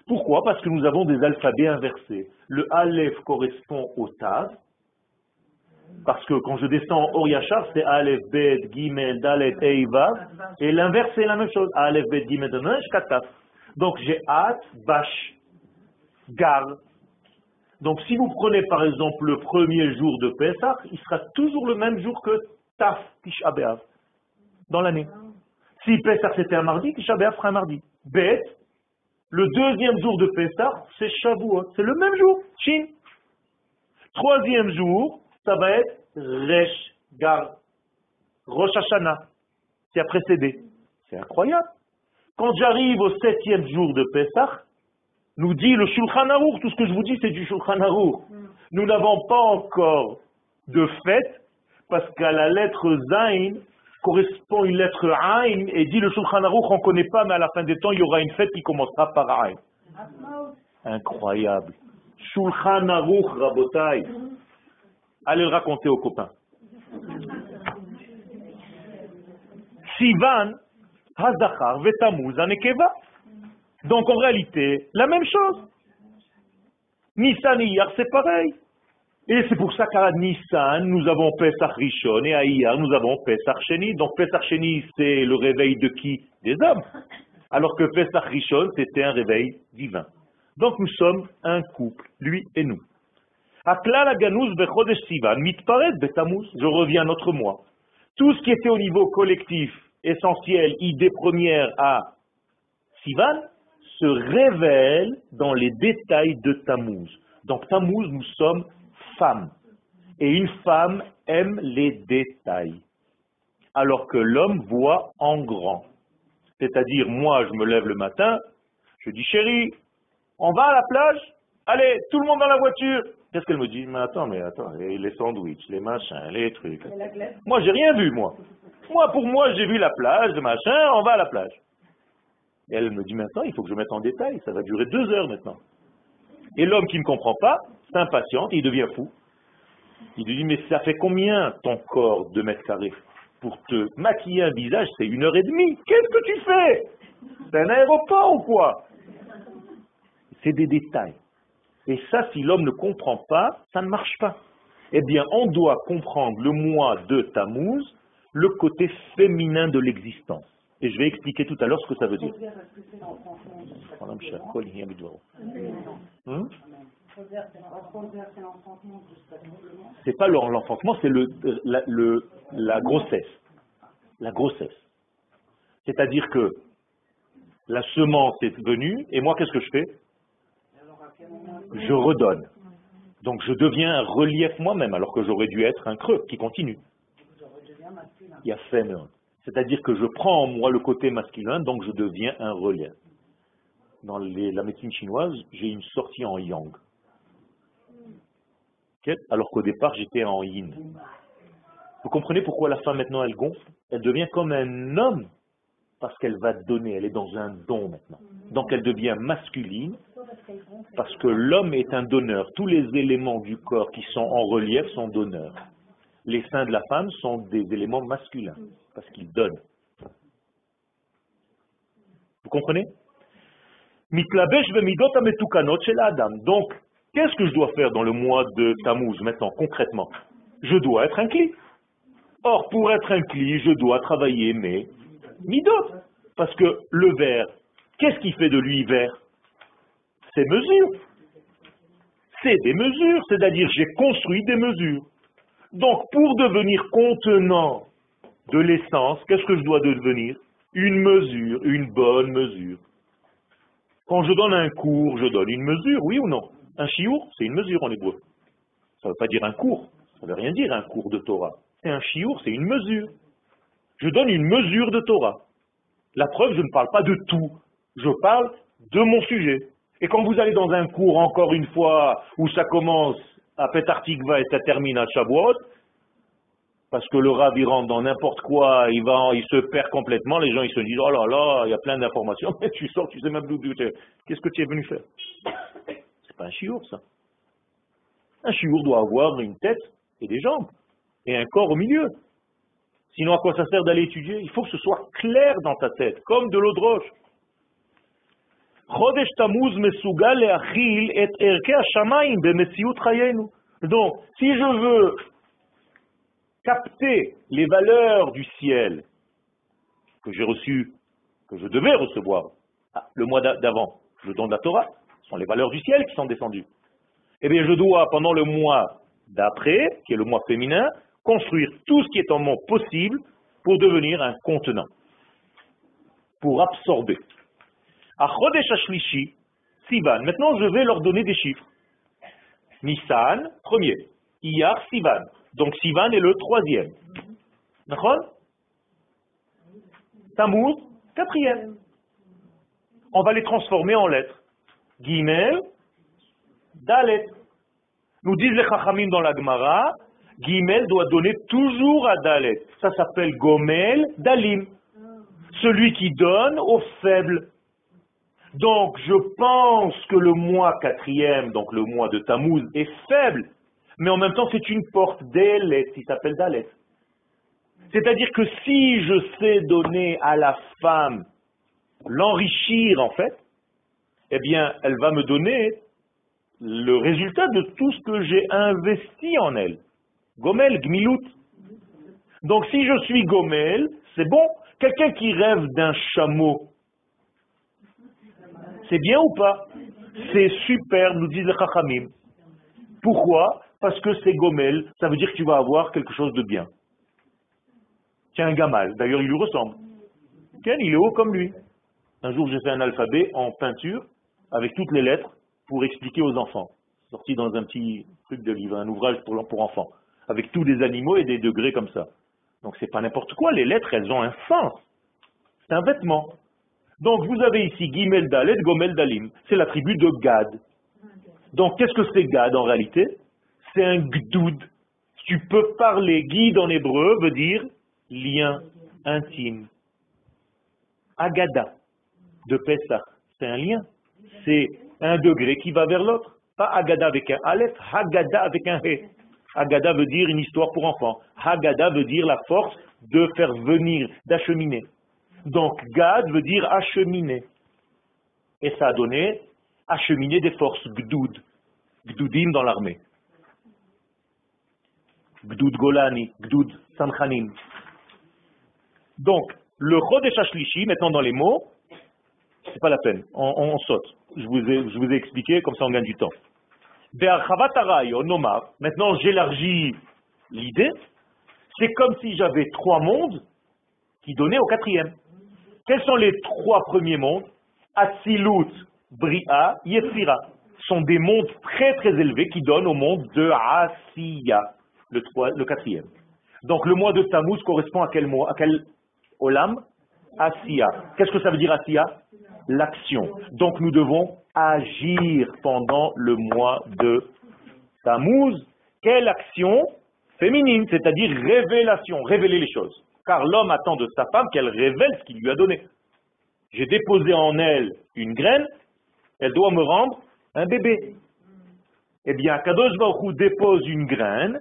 Pourquoi? Parce que nous avons des alphabets inversés. Le Aleph correspond au Tav, parce que quand je descends en Oriachar, c'est Aleph, Bet, Gimel, Dalet, Eiva, et l'inverse c'est la même chose. Aleph, Bet, Gimel, Dalet, Kataf. Donc j'ai At, Bash, Gar. Donc si vous prenez par exemple le premier jour de Pesach, il sera toujours le même jour que Taf, Tisha B'Av, dans l'année. Si Pesach c'était un mardi, Tisha B'Av sera un mardi. Bet, le deuxième jour de Pesach, c'est Shavuot. C'est le même jour, Shin. Troisième jour, ça va être Resh, Gar, Rosh Hashanah, qui a précédé. C'est incroyable. Quand j'arrive au septième jour de Pesach, nous dit le Shulchan Aruch, tout ce que je vous dis c'est du Shulchan Aruch. Nous n'avons pas encore de fête, parce qu'à la lettre Zain correspond une lettre Ain, et dit le Shulchan Aruch, on ne connaît pas, mais à la fin des temps, il y aura une fête qui commencera par Ain. Incroyable. Shulchan Aruch, Rabotai. Allez le raconter aux copains. Sivan, Hazachar, Vetamuz, Anekeva. Donc en réalité, la même chose. Nissan c'est pareil. Et c'est pour ça qu'à Nissan, nous avons Pesach Rishon et à Iyar, nous avons Pesach Sheni. Donc Pesach Sheni, c'est le réveil de qui? Des hommes. Alors que Pesach Rishon, c'était un réveil divin. Donc nous sommes un couple, lui et nous. Je reviens à notre mois. Tout ce qui était au niveau collectif, essentiel, idée première à Sivan, se révèle dans les détails de Tammuz. Donc Tammuz, nous sommes femmes. Et une femme aime les détails. Alors que l'homme voit en grand. C'est-à-dire, moi, je me lève le matin, je dis, chérie, on va à la plage? Allez, tout le monde dans la voiture Qu'est-ce qu'elle me dit? Mais attends, mais attends, les sandwichs, les machins, les trucs. Moi, j'ai rien vu, moi. Moi, pour moi, j'ai vu la plage, le machin, on va à la plage. Et elle me dit maintenant, il faut que je mette en détail, ça va durer deux heures maintenant. Et l'homme qui ne comprend pas, s'impatiente, il devient fou. Il lui dit, mais ça fait combien ton corps de mètres carrés Pour te maquiller un visage, c'est une heure et demie. Qu'est-ce que tu fais? C'est un aéroport ou quoi? C'est des détails. Et ça, si l'homme ne comprend pas, ça ne marche pas. Eh bien, on doit comprendre le mois de Tammuz, le côté féminin de l'existence. Et je vais expliquer tout à l'heure ce que ça veut dire. Hum? C'est pas l'enfantement, c'est le, la, la grossesse. La grossesse. C'est-à-dire que la semence est venue, et moi, qu'est-ce que je fais? Je redonne. Donc je deviens un relief moi-même, alors que j'aurais dû être un creux qui continue. Il y a c'est-à-dire que je prends en moi le côté masculin, donc je deviens un relief. Dans la médecine chinoise, j'ai une sortie en yang. Alors qu'au départ, j'étais en yin. Vous comprenez pourquoi la femme maintenant, elle gonfle? Elle devient comme un homme, parce qu'elle va donner, elle est dans un don maintenant. Donc elle devient masculine, parce que l'homme est un donneur. Tous les éléments du corps qui sont en relief sont donneurs. Les seins de la femme sont des éléments masculins parce qu'il donne. Vous comprenez? Donc, qu'est-ce que je dois faire dans le mois de Tammuz maintenant, concrètement? Je dois être un cli. Or, pour être un cli, je dois travailler mes midot. Parce que le verre, qu'est-ce qui fait de lui vert C'est mesures. C'est des mesures, c'est-à-dire j'ai construit des mesures. Donc, pour devenir contenant de l'essence, qu'est-ce que je dois devenir? Une mesure, une bonne mesure. Quand je donne un cours, je donne une mesure, oui ou non? Un chiour, c'est une mesure en hébreu. Ça ne veut pas dire un cours, ça ne veut rien dire un cours de Torah. C'est un chiour, c'est une mesure. Je donne une mesure de Torah. La preuve, je ne parle pas de tout, je parle de mon sujet. Et quand vous allez dans un cours, encore une fois, où ça commence à Petartikva et ça termine à Shavuot, parce que le Rav, il rentre dans n'importe quoi, il il se perd complètement, les gens, ils se disent, oh là là, il y a plein d'informations, mais tu sors, tu sais même d'où tu es. Qu'est-ce que tu es venu faire? pas un chiour, ça. Un chiour doit avoir une tête et des jambes, et un corps au milieu. Sinon, à quoi ça sert d'aller étudier? Il faut que ce soit clair dans ta tête, comme de l'eau de roche. Donc, si je veux capter les valeurs du ciel que j'ai reçues, que je devais recevoir ah, le mois d'avant, le don de la Torah, sont les valeurs du ciel qui sont descendues. Eh bien, je dois, pendant le mois d'après, qui est le mois féminin, construire tout ce qui est en moi possible pour devenir un contenant, pour absorber. À Chodesh Ashlishi, Sivan, maintenant je vais leur donner des chiffres. Nissan, premier. Iyar, Sivan. Donc Sivan est le troisième. D'accord? Tammuz, quatrième. On va les transformer en lettres. Gimel, Dalet. Nous disent les Chachamim dans la Gemara, Gimel doit donner toujours à Dalet. Ça s'appelle Gomel Dalim. Celui qui donne aux faibles. Donc, je pense que le mois quatrième, donc le mois de Tammuz, est faible, mais en même temps, c'est une porte d'Elet, qui s'appelle Dalet. C'est-à-dire que si je sais donner à la femme, l'enrichir en fait, eh bien, elle va me donner le résultat de tout ce que j'ai investi en elle. Gomel, Gmilut. Donc si je suis Gomel, c'est bon. Quelqu'un qui rêve d'un chameau, c'est bien ou pas? C'est super, nous disent les Chachamim. Pourquoi? Parce que c'est Gomel, ça veut dire que tu vas avoir quelque chose de bien. Tiens, un gamal, d'ailleurs il lui ressemble. Ken, il est haut comme lui. Un jour j'ai fait un alphabet en peinture avec toutes les lettres pour expliquer aux enfants. Sorti dans un petit truc de livre, un ouvrage pour, pour enfants, avec tous les animaux et des degrés comme ça. Donc c'est pas n'importe quoi, les lettres elles ont un sens. C'est un vêtement. Donc vous avez ici Gimel Dalet, Gomel Dalim. C'est la tribu de Gad. Donc qu'est-ce que c'est Gad en réalité? C'est un Gdoud. Tu peux parler, guide en hébreu veut dire lien intime. Agada de Pessah, c'est un lien. C'est un degré qui va vers l'autre. Pas Agada avec un Aleph, Hagada avec un He. Agada veut dire une histoire pour enfants. Hagada veut dire la force de faire venir, d'acheminer. Donc Gad veut dire acheminer. Et ça a donné acheminer des forces, Gdoud. Gdoudim dans l'armée. Gdoud Golani, Gdoud Samchanim. Donc, le Chodesh Ashlishi, maintenant dans les mots, c'est pas la peine, on, saute. Je vous, ai, expliqué, comme ça on gagne du temps. Maintenant j'élargis l'idée, c'est comme si j'avais trois mondes qui donnaient au quatrième. Quels sont les trois premiers mondes? Atsilut, Bria, Yetzira. sont des mondes très très élevés qui donnent au monde de Asiya, le, le quatrième. Donc le mois de Tammuz correspond à quel mois À quel Olam? Asiya. Qu'est-ce que ça veut dire Asiya? L'action. Donc nous devons agir pendant le mois de Tammuz. Quelle action Féminine, c'est-à-dire révélation, révéler les choses car l'homme attend de sa femme qu'elle révèle ce qu'il lui a donné. J'ai déposé en elle une graine, elle doit me rendre un bébé. Eh bien, Kadosh dépose une graine,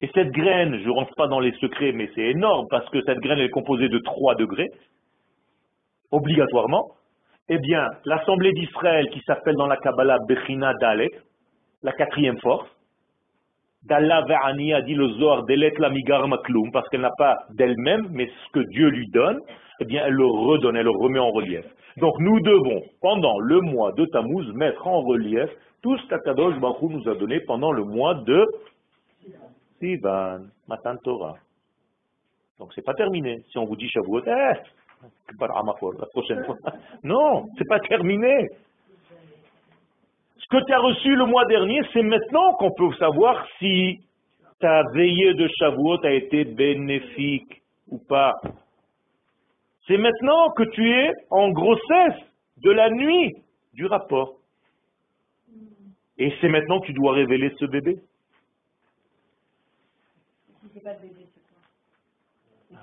et cette graine, je ne rentre pas dans les secrets, mais c'est énorme, parce que cette graine est composée de 3 degrés, obligatoirement. Eh bien, l'assemblée d'Israël, qui s'appelle dans la Kabbalah Bechina Dalet, la quatrième force, D'Allah ve'ani a dit le Zohar makloum, parce qu'elle n'a pas d'elle-même, mais ce que Dieu lui donne, eh bien, elle le redonne, elle le remet en relief. Donc, nous devons, pendant le mois de Tammuz, mettre en relief tout ce qu'Akadosh Baruch nous a donné pendant le mois de Sivan, Matan Torah. Donc, c'est pas terminé. Si on vous dit Shavuot, eh, la prochaine fois. Non, c'est pas terminé. Ce que tu as reçu le mois dernier, c'est maintenant qu'on peut savoir si ta veillée de Shavuot a été bénéfique ou pas. C'est maintenant que tu es en grossesse de la nuit du rapport. Et c'est maintenant que tu dois révéler ce bébé.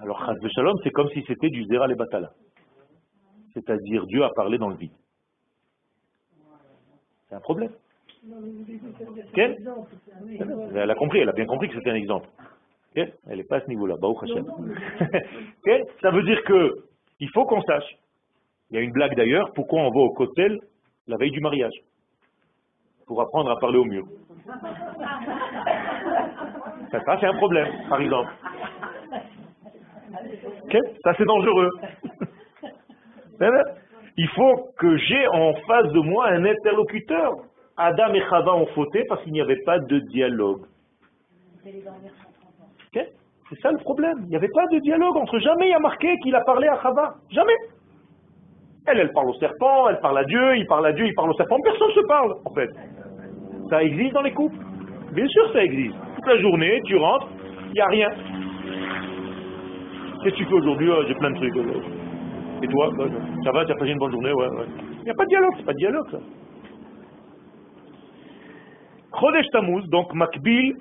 Alors, Chaz Shalom, c'est comme si c'était du Zera les Batala. C'est-à-dire, Dieu a parlé dans le vide. C'est un problème. Quel. Elle a compris, elle a bien compris que c'était un exemple. Elle n'est pas à ce niveau-là. Ça veut dire que il faut qu'on sache. Il y a une blague d'ailleurs, pourquoi on va au cocktail la veille du mariage? Pour apprendre à parler au. Ça, ça, c'est un problème, par exemple. Ok Ça c'est dangereux. Il faut que j'ai en face de moi un interlocuteur. Adam et Chava ont fauté parce qu'il n'y avait pas de dialogue. Ok C'est ça le problème. Il n'y avait pas de dialogue entre. Jamais il y a marqué qu'il a parlé à Chava. Jamais. Elle, elle parle au serpent, elle parle à Dieu, il parle à Dieu, il parle au serpent. Personne ne se parle, en fait. Ça existe dans les couples Bien sûr, ça existe. Toute la journée, tu rentres, il n'y a rien. Qu'est-ce que tu fais aujourd'hui Ah, J'ai plein de trucs. euh. Et toi Bah, Ça va, tu as passé une bonne journée Ouais, ouais. Il n'y a pas de dialogue, c'est pas de dialogue, ça. Chodesh Tammuz, donc Makbil.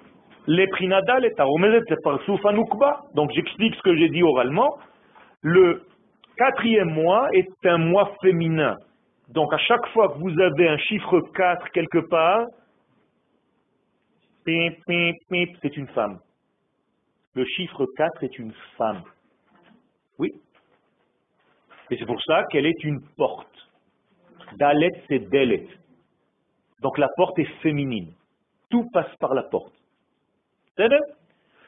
Donc j'explique ce que j'ai dit oralement. Le quatrième mois est un mois féminin. Donc à chaque fois que vous avez un chiffre 4 quelque part, c'est une femme. Le chiffre 4 est une femme. Oui. Et c'est pour ça qu'elle est une porte. Dalet, c'est Delet. Donc la porte est féminine. Tout passe par la porte.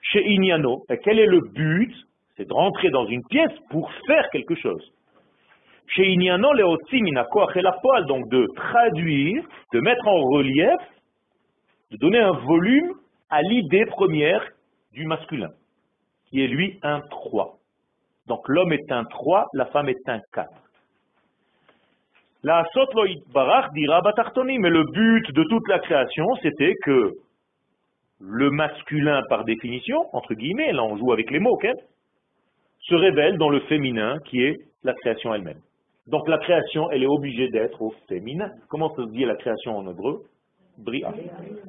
Chez Ignano, et quel est le but? C'est de rentrer dans une pièce pour faire quelque chose. Chez Ignano, et la poêle, donc de traduire, de mettre en relief, de donner un volume à l'idée première du masculin, qui est lui un 3. Donc l'homme est un 3, la femme est un 4. La Sotloïd Barach dira Batartoni, mais le but de toute la création, c'était que le masculin, par définition, entre guillemets, là on joue avec les mots, ok, se révèle dans le féminin qui est la création elle-même. Donc la création, elle est obligée d'être au féminin. Comment se dit la création en hébreu? Bria.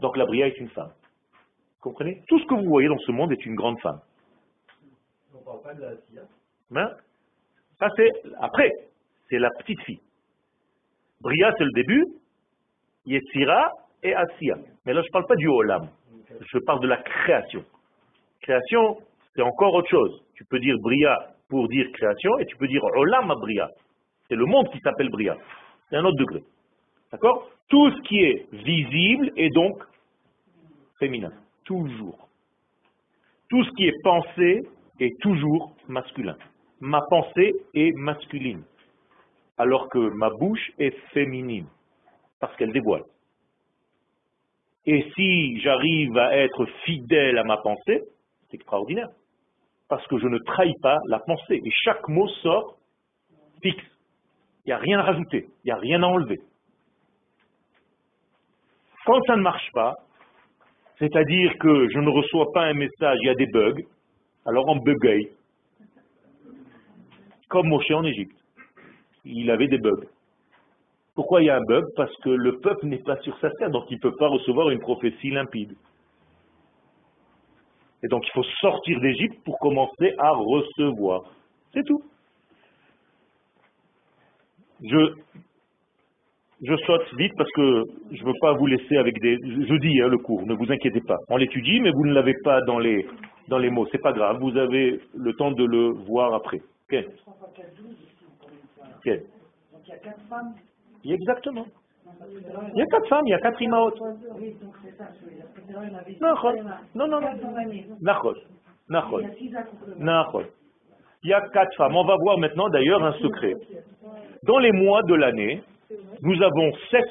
Donc la Bria est une femme. Vous comprenez? Tout ce que vous voyez dans ce monde est une grande femme. Hein? Ça c'est après, c'est la petite fille. Bria c'est le début, Yetzira et Asiya. Mais là je ne parle pas du Olam, je parle de la création. Création, c'est encore autre chose. Tu peux dire Bria pour dire création et tu peux dire Olam à Bria. C'est le monde qui s'appelle Bria. C'est un autre degré. D'accord? Tout ce qui est visible est donc féminin. Toujours. Tout ce qui est pensé est toujours masculin. Ma pensée est masculine. Alors que ma bouche est féminine. Parce qu'elle dévoile. Et si j'arrive à être fidèle à ma pensée, c'est extraordinaire. Parce que je ne trahis pas la pensée. Et chaque mot sort fixe. Il n'y a rien à rajouter. Il n'y a rien à enlever. Quand ça ne marche pas, c'est-à-dire que je ne reçois pas un message, il y a des bugs, alors on bugueille. Comme Moshe en Égypte. Il avait des bugs. Pourquoi il y a un bug? Parce que le peuple n'est pas sur sa terre, donc il ne peut pas recevoir une prophétie limpide. Et donc il faut sortir d'Égypte pour commencer à recevoir. C'est tout. Je, je saute vite parce que je ne veux pas vous laisser avec des... Je dis hein, le cours, ne vous inquiétez pas. On l'étudie, mais vous ne l'avez pas dans les, dans les mots. C'est pas grave, vous avez le temps de le voir après. Ok. Donc il y a quatre femmes. Exactement. Il y a quatre femmes, il y a quatre a Non, non, non. Il y a quatre femmes. On va voir maintenant d'ailleurs un secret. Dans les mois de l'année, nous avons sept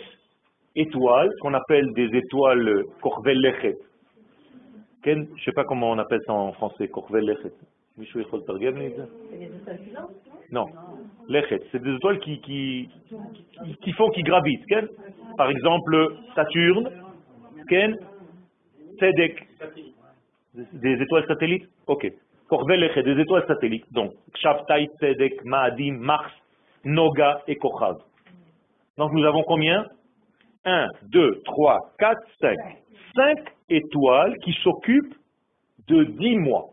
étoiles qu'on appelle des étoiles Korvel Lechet. Je ne sais pas comment on appelle ça en français, Korvel Lechet. מישהו יכול לתרגם לי את זה? C'est les étoiles filantes Non. Lechet, c'est des étoiles qui, qui, qui, qui font, qui gravitent. Ken Par exemple, Saturne, Ken, Tzedek, des étoiles satellites Ok. Korvel Lechet, des étoiles satellites. Donc, Shabtai, Tzedek, Maadim, Mars, Noga et Kochav. Donc nous avons combien 1, 2, 3, 4, 5. 5 étoiles qui s'occupent de 10 mois.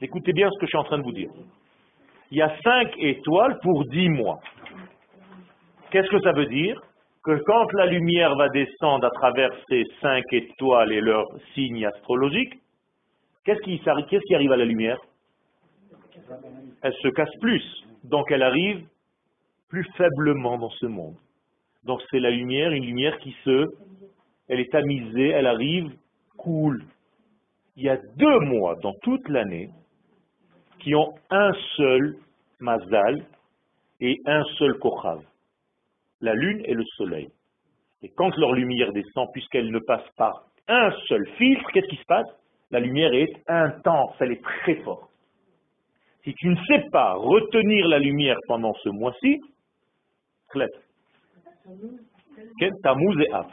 Écoutez bien ce que je suis en train de vous dire. Il y a 5 étoiles pour 10 mois. Qu'est-ce que ça veut dire? Que quand la lumière va descendre à travers ces cinq étoiles et leurs signes astrologiques, qu'est-ce qui, s'arri- qu'est-ce qui arrive à la lumière? Elle se casse plus, donc elle arrive plus faiblement dans ce monde. Donc c'est la lumière, une lumière qui se, elle est tamisée, elle arrive cool. Il y a deux mois dans toute l'année qui ont un seul mazal et un seul kochav, la lune et le soleil. Et quand leur lumière descend, puisqu'elle ne passe par un seul filtre, qu'est-ce qui se passe? La lumière est intense, elle est très forte. Si tu ne sais pas retenir la lumière pendant ce mois-ci, Tammuz et Av.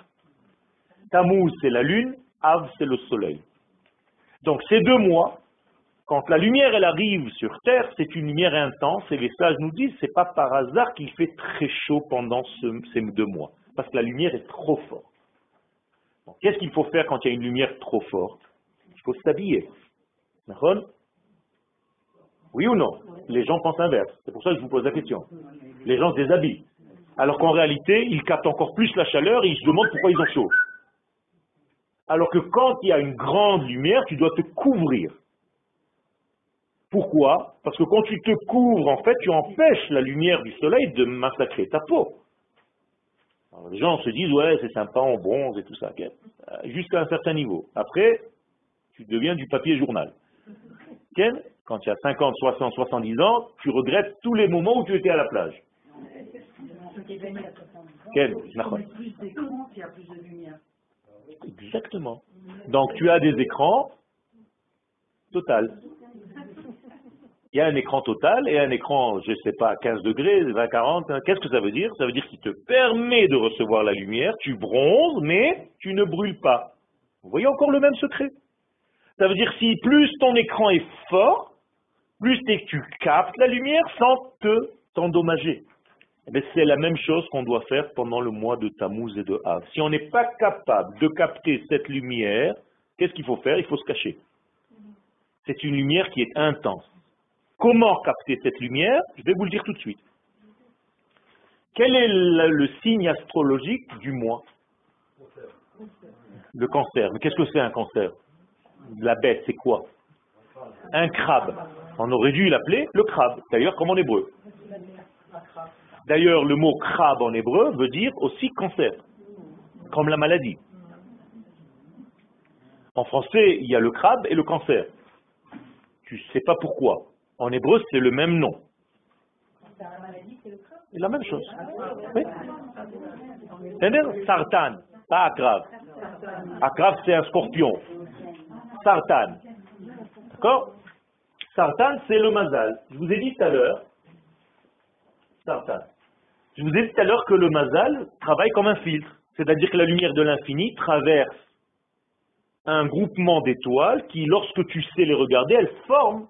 Tammuz, c'est la lune, Av, c'est le soleil. Donc ces deux mois, quand la lumière elle arrive sur Terre, c'est une lumière intense et les sages nous disent c'est pas par hasard qu'il fait très chaud pendant ce- ces deux mois, parce que la lumière est trop forte. Qu'est-ce qu'il faut faire quand il y a une lumière trop forte? Il faut s'habiller. Oui ou non? Les gens pensent inverse. C'est pour ça que je vous pose la question. Les gens se déshabillent. Alors qu'en réalité, ils captent encore plus la chaleur et ils se demandent pourquoi ils ont chaud. Alors que quand il y a une grande lumière, tu dois te couvrir. Pourquoi? Parce que quand tu te couvres, en fait, tu empêches la lumière du soleil de massacrer ta peau. Alors, les gens se disent, ouais, c'est sympa, on bronze et tout ça. Euh, Jusqu'à un certain niveau. Après, tu deviens du papier journal. Quand tu as 50, 60, 70 ans, tu regrettes tous les moments où tu étais à la plage. Lumière. Exactement. Donc tu as des écrans total. Il y a un écran total et un écran, je ne sais pas, 15 degrés, 20, 40. hein. Qu'est-ce que ça veut dire? Ça veut dire qu'il te permet de recevoir la lumière, tu bronzes, mais tu ne brûles pas. Vous voyez encore le même secret? Ça veut dire si plus ton écran est fort, plus tu captes la lumière sans te t'endommager. Eh c'est la même chose qu'on doit faire pendant le mois de Tammuz et de Av. Si on n'est pas capable de capter cette lumière, qu'est-ce qu'il faut faire? Il faut se cacher. C'est une lumière qui est intense. Comment capter cette lumière? Je vais vous le dire tout de suite. Quel est le, signe astrologique du mois? Le cancer. Mais qu'est-ce que c'est un cancer? La bête, c'est quoi? Un crabe. On aurait dû l'appeler le crabe, d'ailleurs comme en hébreu. D'ailleurs, le mot crabe en hébreu veut dire aussi cancer, comme la maladie. En français, il y a le crabe et le cancer. Tu sais pas pourquoi. En hébreu, c'est le même nom. C'est la même chose. Oui. C'est-à-dire Sartan, pas Akrav. Akrav, c'est un scorpion. Sartan. D'accord? Sartan, c'est le mazal. Je vous ai dit tout à l'heure, Sartan. Je vous ai dit tout à l'heure que le mazal travaille comme un filtre. C'est-à-dire que la lumière de l'infini traverse un groupement d'étoiles qui, lorsque tu sais les regarder, elles forment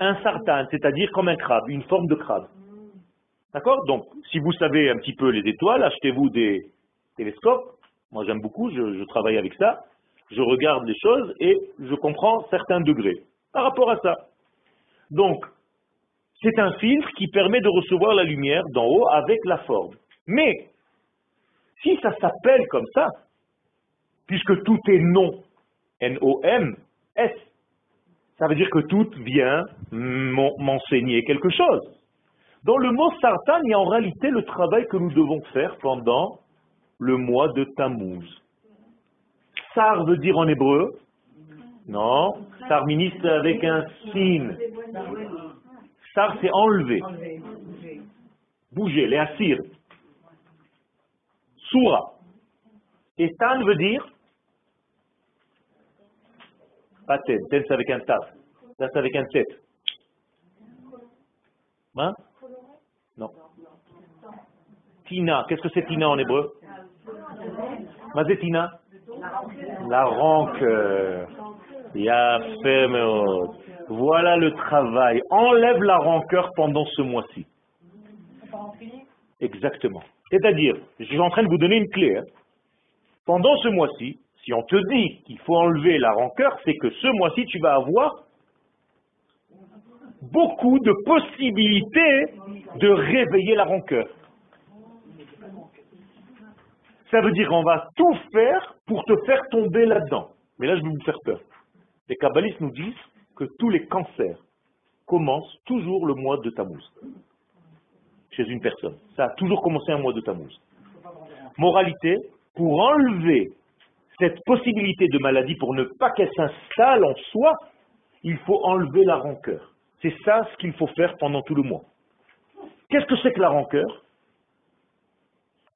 un sartan, c'est-à-dire comme un crabe, une forme de crabe. D'accord? Donc, si vous savez un petit peu les étoiles, achetez-vous des télescopes. Moi, j'aime beaucoup, je, je travaille avec ça. Je regarde les choses et je comprends certains degrés par rapport à ça. Donc, c'est un filtre qui permet de recevoir la lumière d'en haut avec la forme. Mais, si ça s'appelle comme ça, puisque tout est nom, N-O-M-S, ça veut dire que tout vient m'en- m'enseigner quelque chose. Dans le mot sartan, il y a en réalité le travail que nous devons faire pendant le mois de Tammuz. Sar veut dire en hébreu Non, sar ministre avec un signe. Sar c'est enlever, bouger, les assir. Soura. Et tan veut dire pas ten, ten c'est avec un taf, c'est avec un tête. Hein? Non. Tina, qu'est-ce que c'est Tina en hébreu? Mazé Tina La rancœur. Voilà le travail. Enlève la rancœur pendant ce mois-ci. Exactement. C'est-à-dire, je suis en train de vous donner une clé. hein. Pendant ce mois-ci, si on te dit qu'il faut enlever la rancœur, c'est que ce mois-ci, tu vas avoir beaucoup de possibilités de réveiller la rancœur. Ça veut dire qu'on va tout faire pour te faire tomber là-dedans. Mais là, je vais vous faire peur. Les kabbalistes nous disent que tous les cancers commencent toujours le mois de Tammuz. Chez une personne. Ça a toujours commencé un mois de Tammuz. Moralité, pour enlever cette possibilité de maladie, pour ne pas qu'elle s'installe en soi, il faut enlever la rancœur. C'est ça ce qu'il faut faire pendant tout le mois. Qu'est-ce que c'est que la rancœur?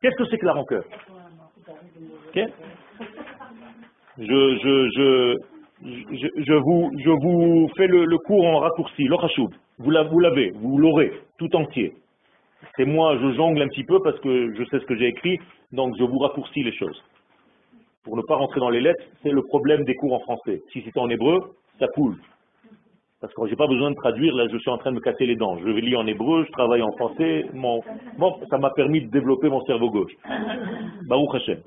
Qu'est-ce que c'est que la rancœur? Ok? Je, je, je, je, vous, je vous fais le, cours en raccourci, l'ochachoub. Vous l'avez, vous l'aurez, tout entier. C'est moi, je jongle un petit peu parce que je sais ce que j'ai écrit, donc je vous raccourcis les choses. Pour ne pas rentrer dans les lettres, c'est le problème des cours en français. Si c'était en hébreu, ça coule. Parce que j'ai pas besoin de traduire, là je suis en train de me casser les dents. Je lis en hébreu, je travaille en français, mon... bon, ça m'a permis de développer mon cerveau gauche. Baruch Hashem.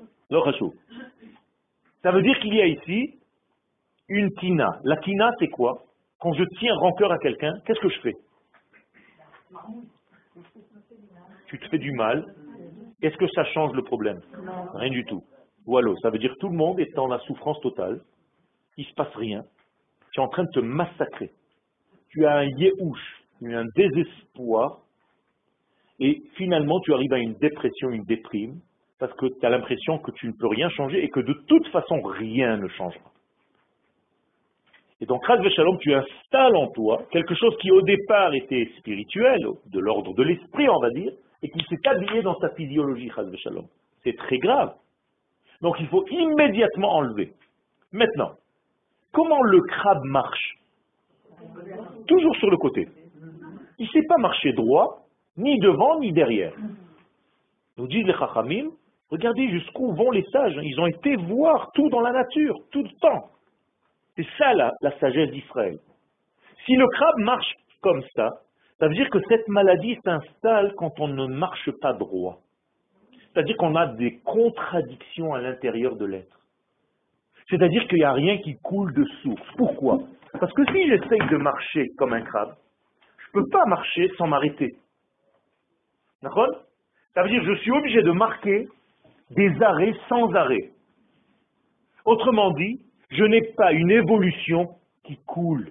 Ça veut dire qu'il y a ici une tina. La tina, c'est quoi? Quand je tiens rancœur à quelqu'un, qu'est-ce que je fais? Tu te fais du mal. Est-ce que ça change le problème? Rien du tout. Voilà, ça veut dire tout le monde est dans la souffrance totale. Il ne se passe rien. Tu es en train de te massacrer. Tu as un yéhouch, un désespoir. Et finalement, tu arrives à une dépression, une déprime, parce que tu as l'impression que tu ne peux rien changer et que de toute façon, rien ne changera. Et donc, Raz Shalom, tu installes en toi quelque chose qui au départ était spirituel, de l'ordre de l'esprit, on va dire, et qui s'est habillé dans ta physiologie, Raz Shalom. C'est très grave. Donc, il faut immédiatement enlever. Maintenant, comment le crabe marche? Toujours sur le côté. Il ne sait pas marcher droit, ni devant, ni derrière. Nous disent les Chachamim, regardez jusqu'où vont les sages. Ils ont été voir tout dans la nature, tout le temps. C'est ça la, la sagesse d'Israël. Si le crabe marche comme ça, ça veut dire que cette maladie s'installe quand on ne marche pas droit. C'est-à-dire qu'on a des contradictions à l'intérieur de l'être. C'est-à-dire qu'il n'y a rien qui coule de source. Pourquoi? Parce que si j'essaye de marcher comme un crabe, je ne peux pas marcher sans m'arrêter. D'accord? Ça veut dire que je suis obligé de marquer des arrêts sans arrêt. Autrement dit, je n'ai pas une évolution qui coule.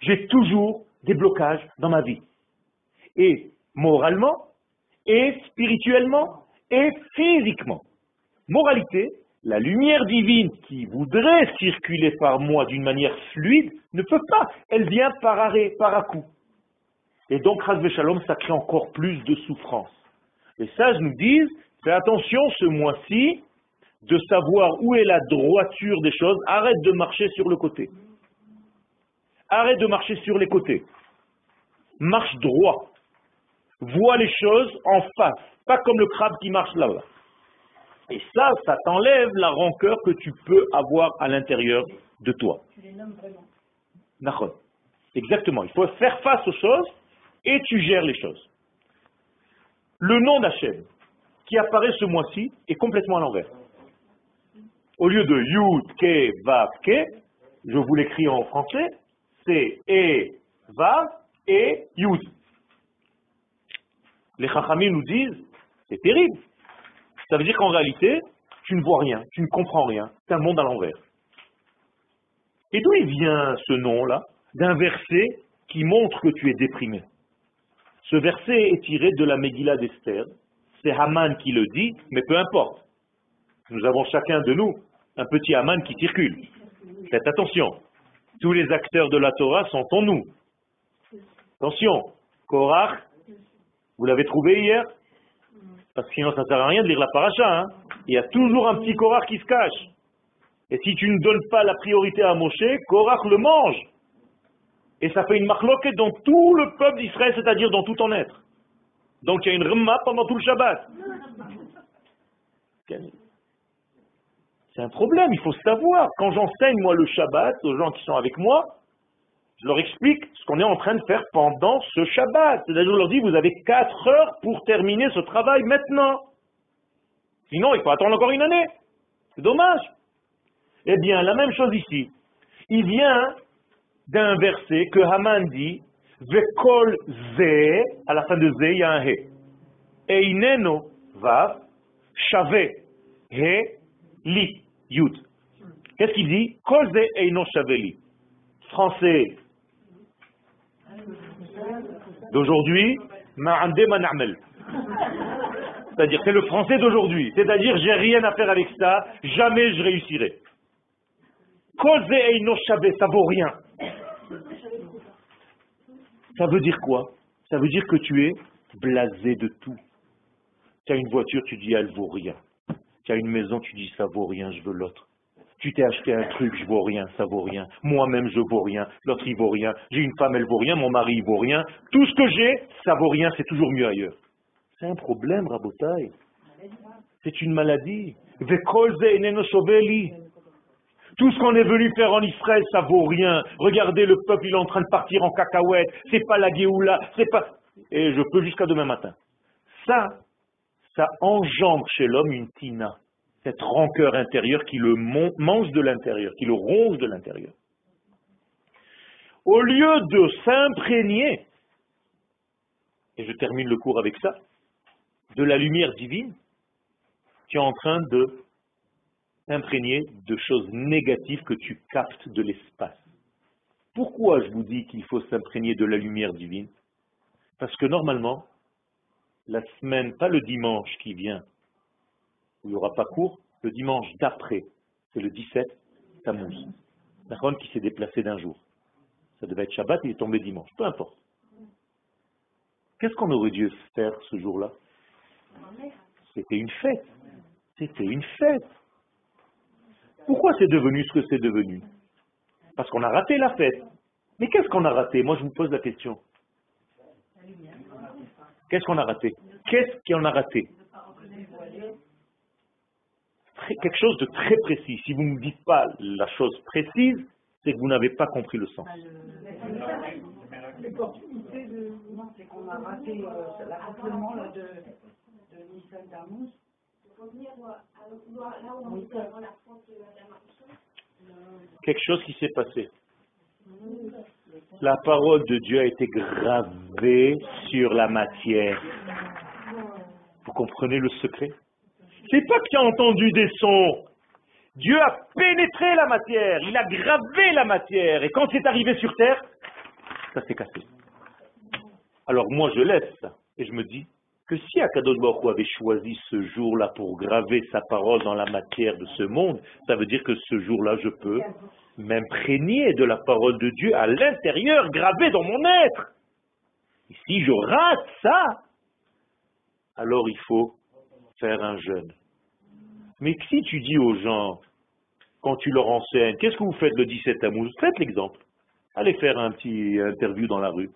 J'ai toujours des blocages dans ma vie. Et moralement, et spirituellement, et physiquement. Moralité, la lumière divine qui voudrait circuler par moi d'une manière fluide ne peut pas. Elle vient par arrêt, par à coup. Et donc, Razvé Shalom, ça crée encore plus de souffrance. Les sages nous disent, fais attention ce mois-ci de savoir où est la droiture des choses, arrête de marcher sur le côté. Arrête de marcher sur les côtés. Marche droit. Vois les choses en face, pas comme le crabe qui marche là-bas. Et ça, ça t'enlève la rancœur que tu peux avoir à l'intérieur de toi. Tu les nommes vraiment. Exactement. Il faut faire face aux choses et tu gères les choses. Le nom d'Hachem qui apparaît ce mois-ci est complètement à l'envers. Au lieu de Yud, Ke, Vav, Ke, je vous l'écris en français, c'est E, Vav et Yud. Les Chachamim nous disent, c'est terrible. Ça veut dire qu'en réalité, tu ne vois rien, tu ne comprends rien, c'est un monde à l'envers. Et d'où il vient ce nom-là D'un verset qui montre que tu es déprimé. Ce verset est tiré de la Megillah d'Esther. C'est Haman qui le dit, mais peu importe. Nous avons chacun de nous un petit Haman qui circule. Faites attention. Tous les acteurs de la Torah sont en nous. Attention. Korach, vous l'avez trouvé hier Parce que sinon ça ne sert à rien de lire la paracha. hein. Il y a toujours un petit Korach qui se cache. Et si tu ne donnes pas la priorité à Moshe, Korach le mange. Et ça fait une marloquette dans tout le peuple d'Israël, c'est-à-dire dans tout ton être. Donc il y a une remma pendant tout le Shabbat. C'est un problème, il faut savoir. Quand j'enseigne moi le Shabbat aux gens qui sont avec moi, je leur explique ce qu'on est en train de faire pendant ce Shabbat. C'est-à-dire je leur dis, vous avez 4 heures pour terminer ce travail maintenant. Sinon, il faut attendre encore une année. C'est dommage. Eh bien, la même chose ici. Il vient d'un verset que Haman dit, Vekol ze, à la fin de ze, il y a un he. Eineno vav, shave. He, Li, Yud. Qu'est-ce qu'il dit Kolze Eino Shaveli. Français d'aujourd'hui. C'est-à-dire, c'est le français d'aujourd'hui. C'est-à-dire, j'ai rien à faire avec ça, jamais je réussirai. Ça vaut rien. Ça veut dire quoi? Ça veut dire que tu es blasé de tout. Tu as une voiture, tu dis elle vaut rien. Tu as une maison, tu dis ça vaut rien, je veux l'autre. Tu t'es acheté un truc, je vaux rien, ça vaut rien. Moi-même, je vaux rien. L'autre, il vaut rien. J'ai une femme, elle vaut rien. Mon mari, il vaut rien. Tout ce que j'ai, ça vaut rien. C'est toujours mieux ailleurs. C'est un problème, Rabotaille. C'est une maladie. Tout ce qu'on est venu faire en Israël, ça vaut rien. Regardez, le peuple, il est en train de partir en cacahuète. C'est pas la Géoula, c'est pas... Et je peux jusqu'à demain matin. Ça, ça engendre chez l'homme une tina. Cette rancœur intérieure qui le mange de l'intérieur, qui le ronge de l'intérieur. Au lieu de s'imprégner, et je termine le cours avec ça, de la lumière divine, tu es en train de imprégné de choses négatives que tu captes de l'espace. Pourquoi je vous dis qu'il faut s'imprégner de la lumière divine? Parce que normalement, la semaine, pas le dimanche qui vient, il n'y aura pas cours, le dimanche d'après, c'est le 17, Tammuz. D'accord qui s'est déplacé d'un jour. Ça devait être Shabbat, il est tombé dimanche, peu importe. Qu'est-ce qu'on aurait dû faire ce jour-là? C'était une fête. C'était une fête. Pourquoi c'est devenu ce que c'est devenu? Parce qu'on a raté la fête. Mais qu'est-ce qu'on a raté? Moi, je me pose la question. Qu'est-ce qu'on a raté? Qu'est-ce qu'on a raté? Quelque chose de très précis. Si vous ne me dites pas la chose précise, c'est que vous n'avez pas compris le sens. Quelque chose qui s'est passé. La parole de Dieu a été gravée sur la matière. Vous comprenez le secret? C'est pas que tu entendu des sons. Dieu a pénétré la matière, il a gravé la matière, et quand c'est arrivé sur terre, ça s'est cassé. Alors moi je laisse et je me dis que si Akadosh Baruch avait choisi ce jour-là pour graver sa parole dans la matière de ce monde, ça veut dire que ce jour-là je peux m'imprégner de la parole de Dieu à l'intérieur, gravée dans mon être. Et si je rate ça, alors il faut faire un jeûne. Mais si tu dis aux gens, quand tu leur enseignes, qu'est-ce que vous faites le 17 Tammuz Faites l'exemple. Allez faire un petit interview dans la rue.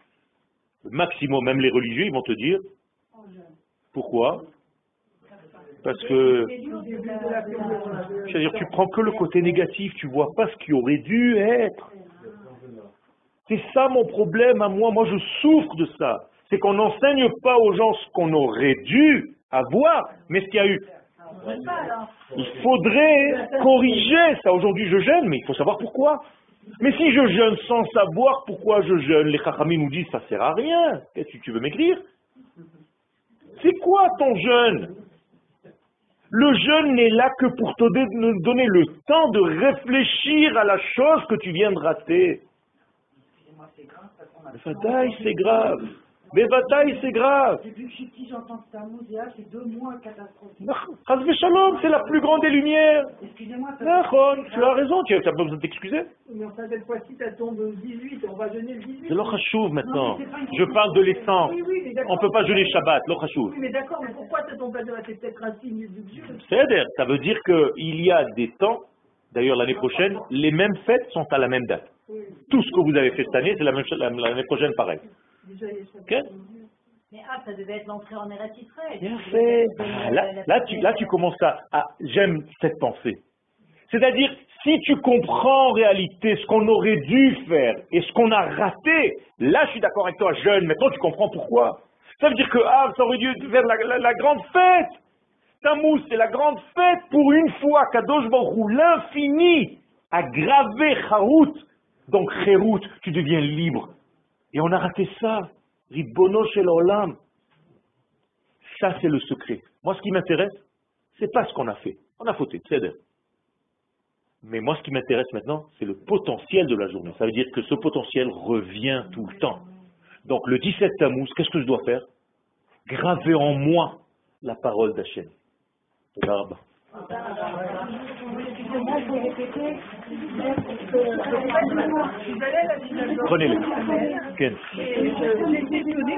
Maximum, même les religieux, ils vont te dire, pourquoi? Parce que, c'est-à-dire, tu prends que le côté négatif, tu vois pas ce qui aurait dû être. C'est ça mon problème à moi. Moi, je souffre de ça. C'est qu'on n'enseigne pas aux gens ce qu'on aurait dû avoir, mais ce qu'il y a eu. Il faudrait corriger ça. Aujourd'hui, je jeûne, mais il faut savoir pourquoi. Mais si je jeûne sans savoir pourquoi je jeûne, les chachamim nous disent ça sert à rien. Qu'est-ce que tu veux m'écrire? C'est quoi ton jeûne? Le jeûne n'est là que pour te donner le temps de réfléchir à la chose que tu viens de rater. C'est grave. Mais Bataille, c'est grave. Depuis que je suis petit, j'entends c'est deux mois Shalom, c'est la plus grande des lumières. Excusez-moi, tu as raison, tu n'as pas besoin de t'excuser. Mais enfin, cette fois-ci, ça tombe le 18, on va jeûner le 18. C'est l'Ochachouv maintenant. Je parle de l'essence. Oui, oui. On ne peut pas jeûner Shabbat, l'Ochachouv. Oui, mais d'accord, mais pourquoi ça tombe pas de C'est peut-être un signe du Dieu. C'est-à-dire, ça veut dire qu'il y a des temps, d'ailleurs l'année prochaine, les mêmes fêtes sont à la même date. Tout ce que vous avez fait cette année, c'est la même chose la- l'année prochaine pareil. Déjà, il y a ça. Ok Mais ah, ça devait être l'entrée en Eretz Israël. Bien fait. Ah, là, là, tu, là, tu commences à... à- J'aime cette pensée. C'est-à-dire, si tu comprends en réalité ce qu'on aurait dû faire et ce qu'on a raté, là, je suis d'accord avec toi, jeune, maintenant tu comprends pourquoi. Ça veut dire que, ah, ça aurait dû faire la, la- la grande fête. Tammuz, c'est la grande fête pour une fois qu'Adosh Baruch l'infini, a gravé Harout. Donc, Kherout, tu deviens libre. Et on a raté ça. Ribono shel olam. Ça, c'est le secret. Moi, ce qui m'intéresse, c'est pas ce qu'on a fait. On a fauté, c'est Mais moi, ce qui m'intéresse maintenant, c'est le potentiel de la journée. Ça veut dire que ce potentiel revient tout le temps. Donc, le 17 Tammuz, qu'est-ce que je dois faire? Graver en moi la parole d'Hachem. Prenez-les.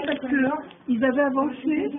Parce qu'ils avaient avancé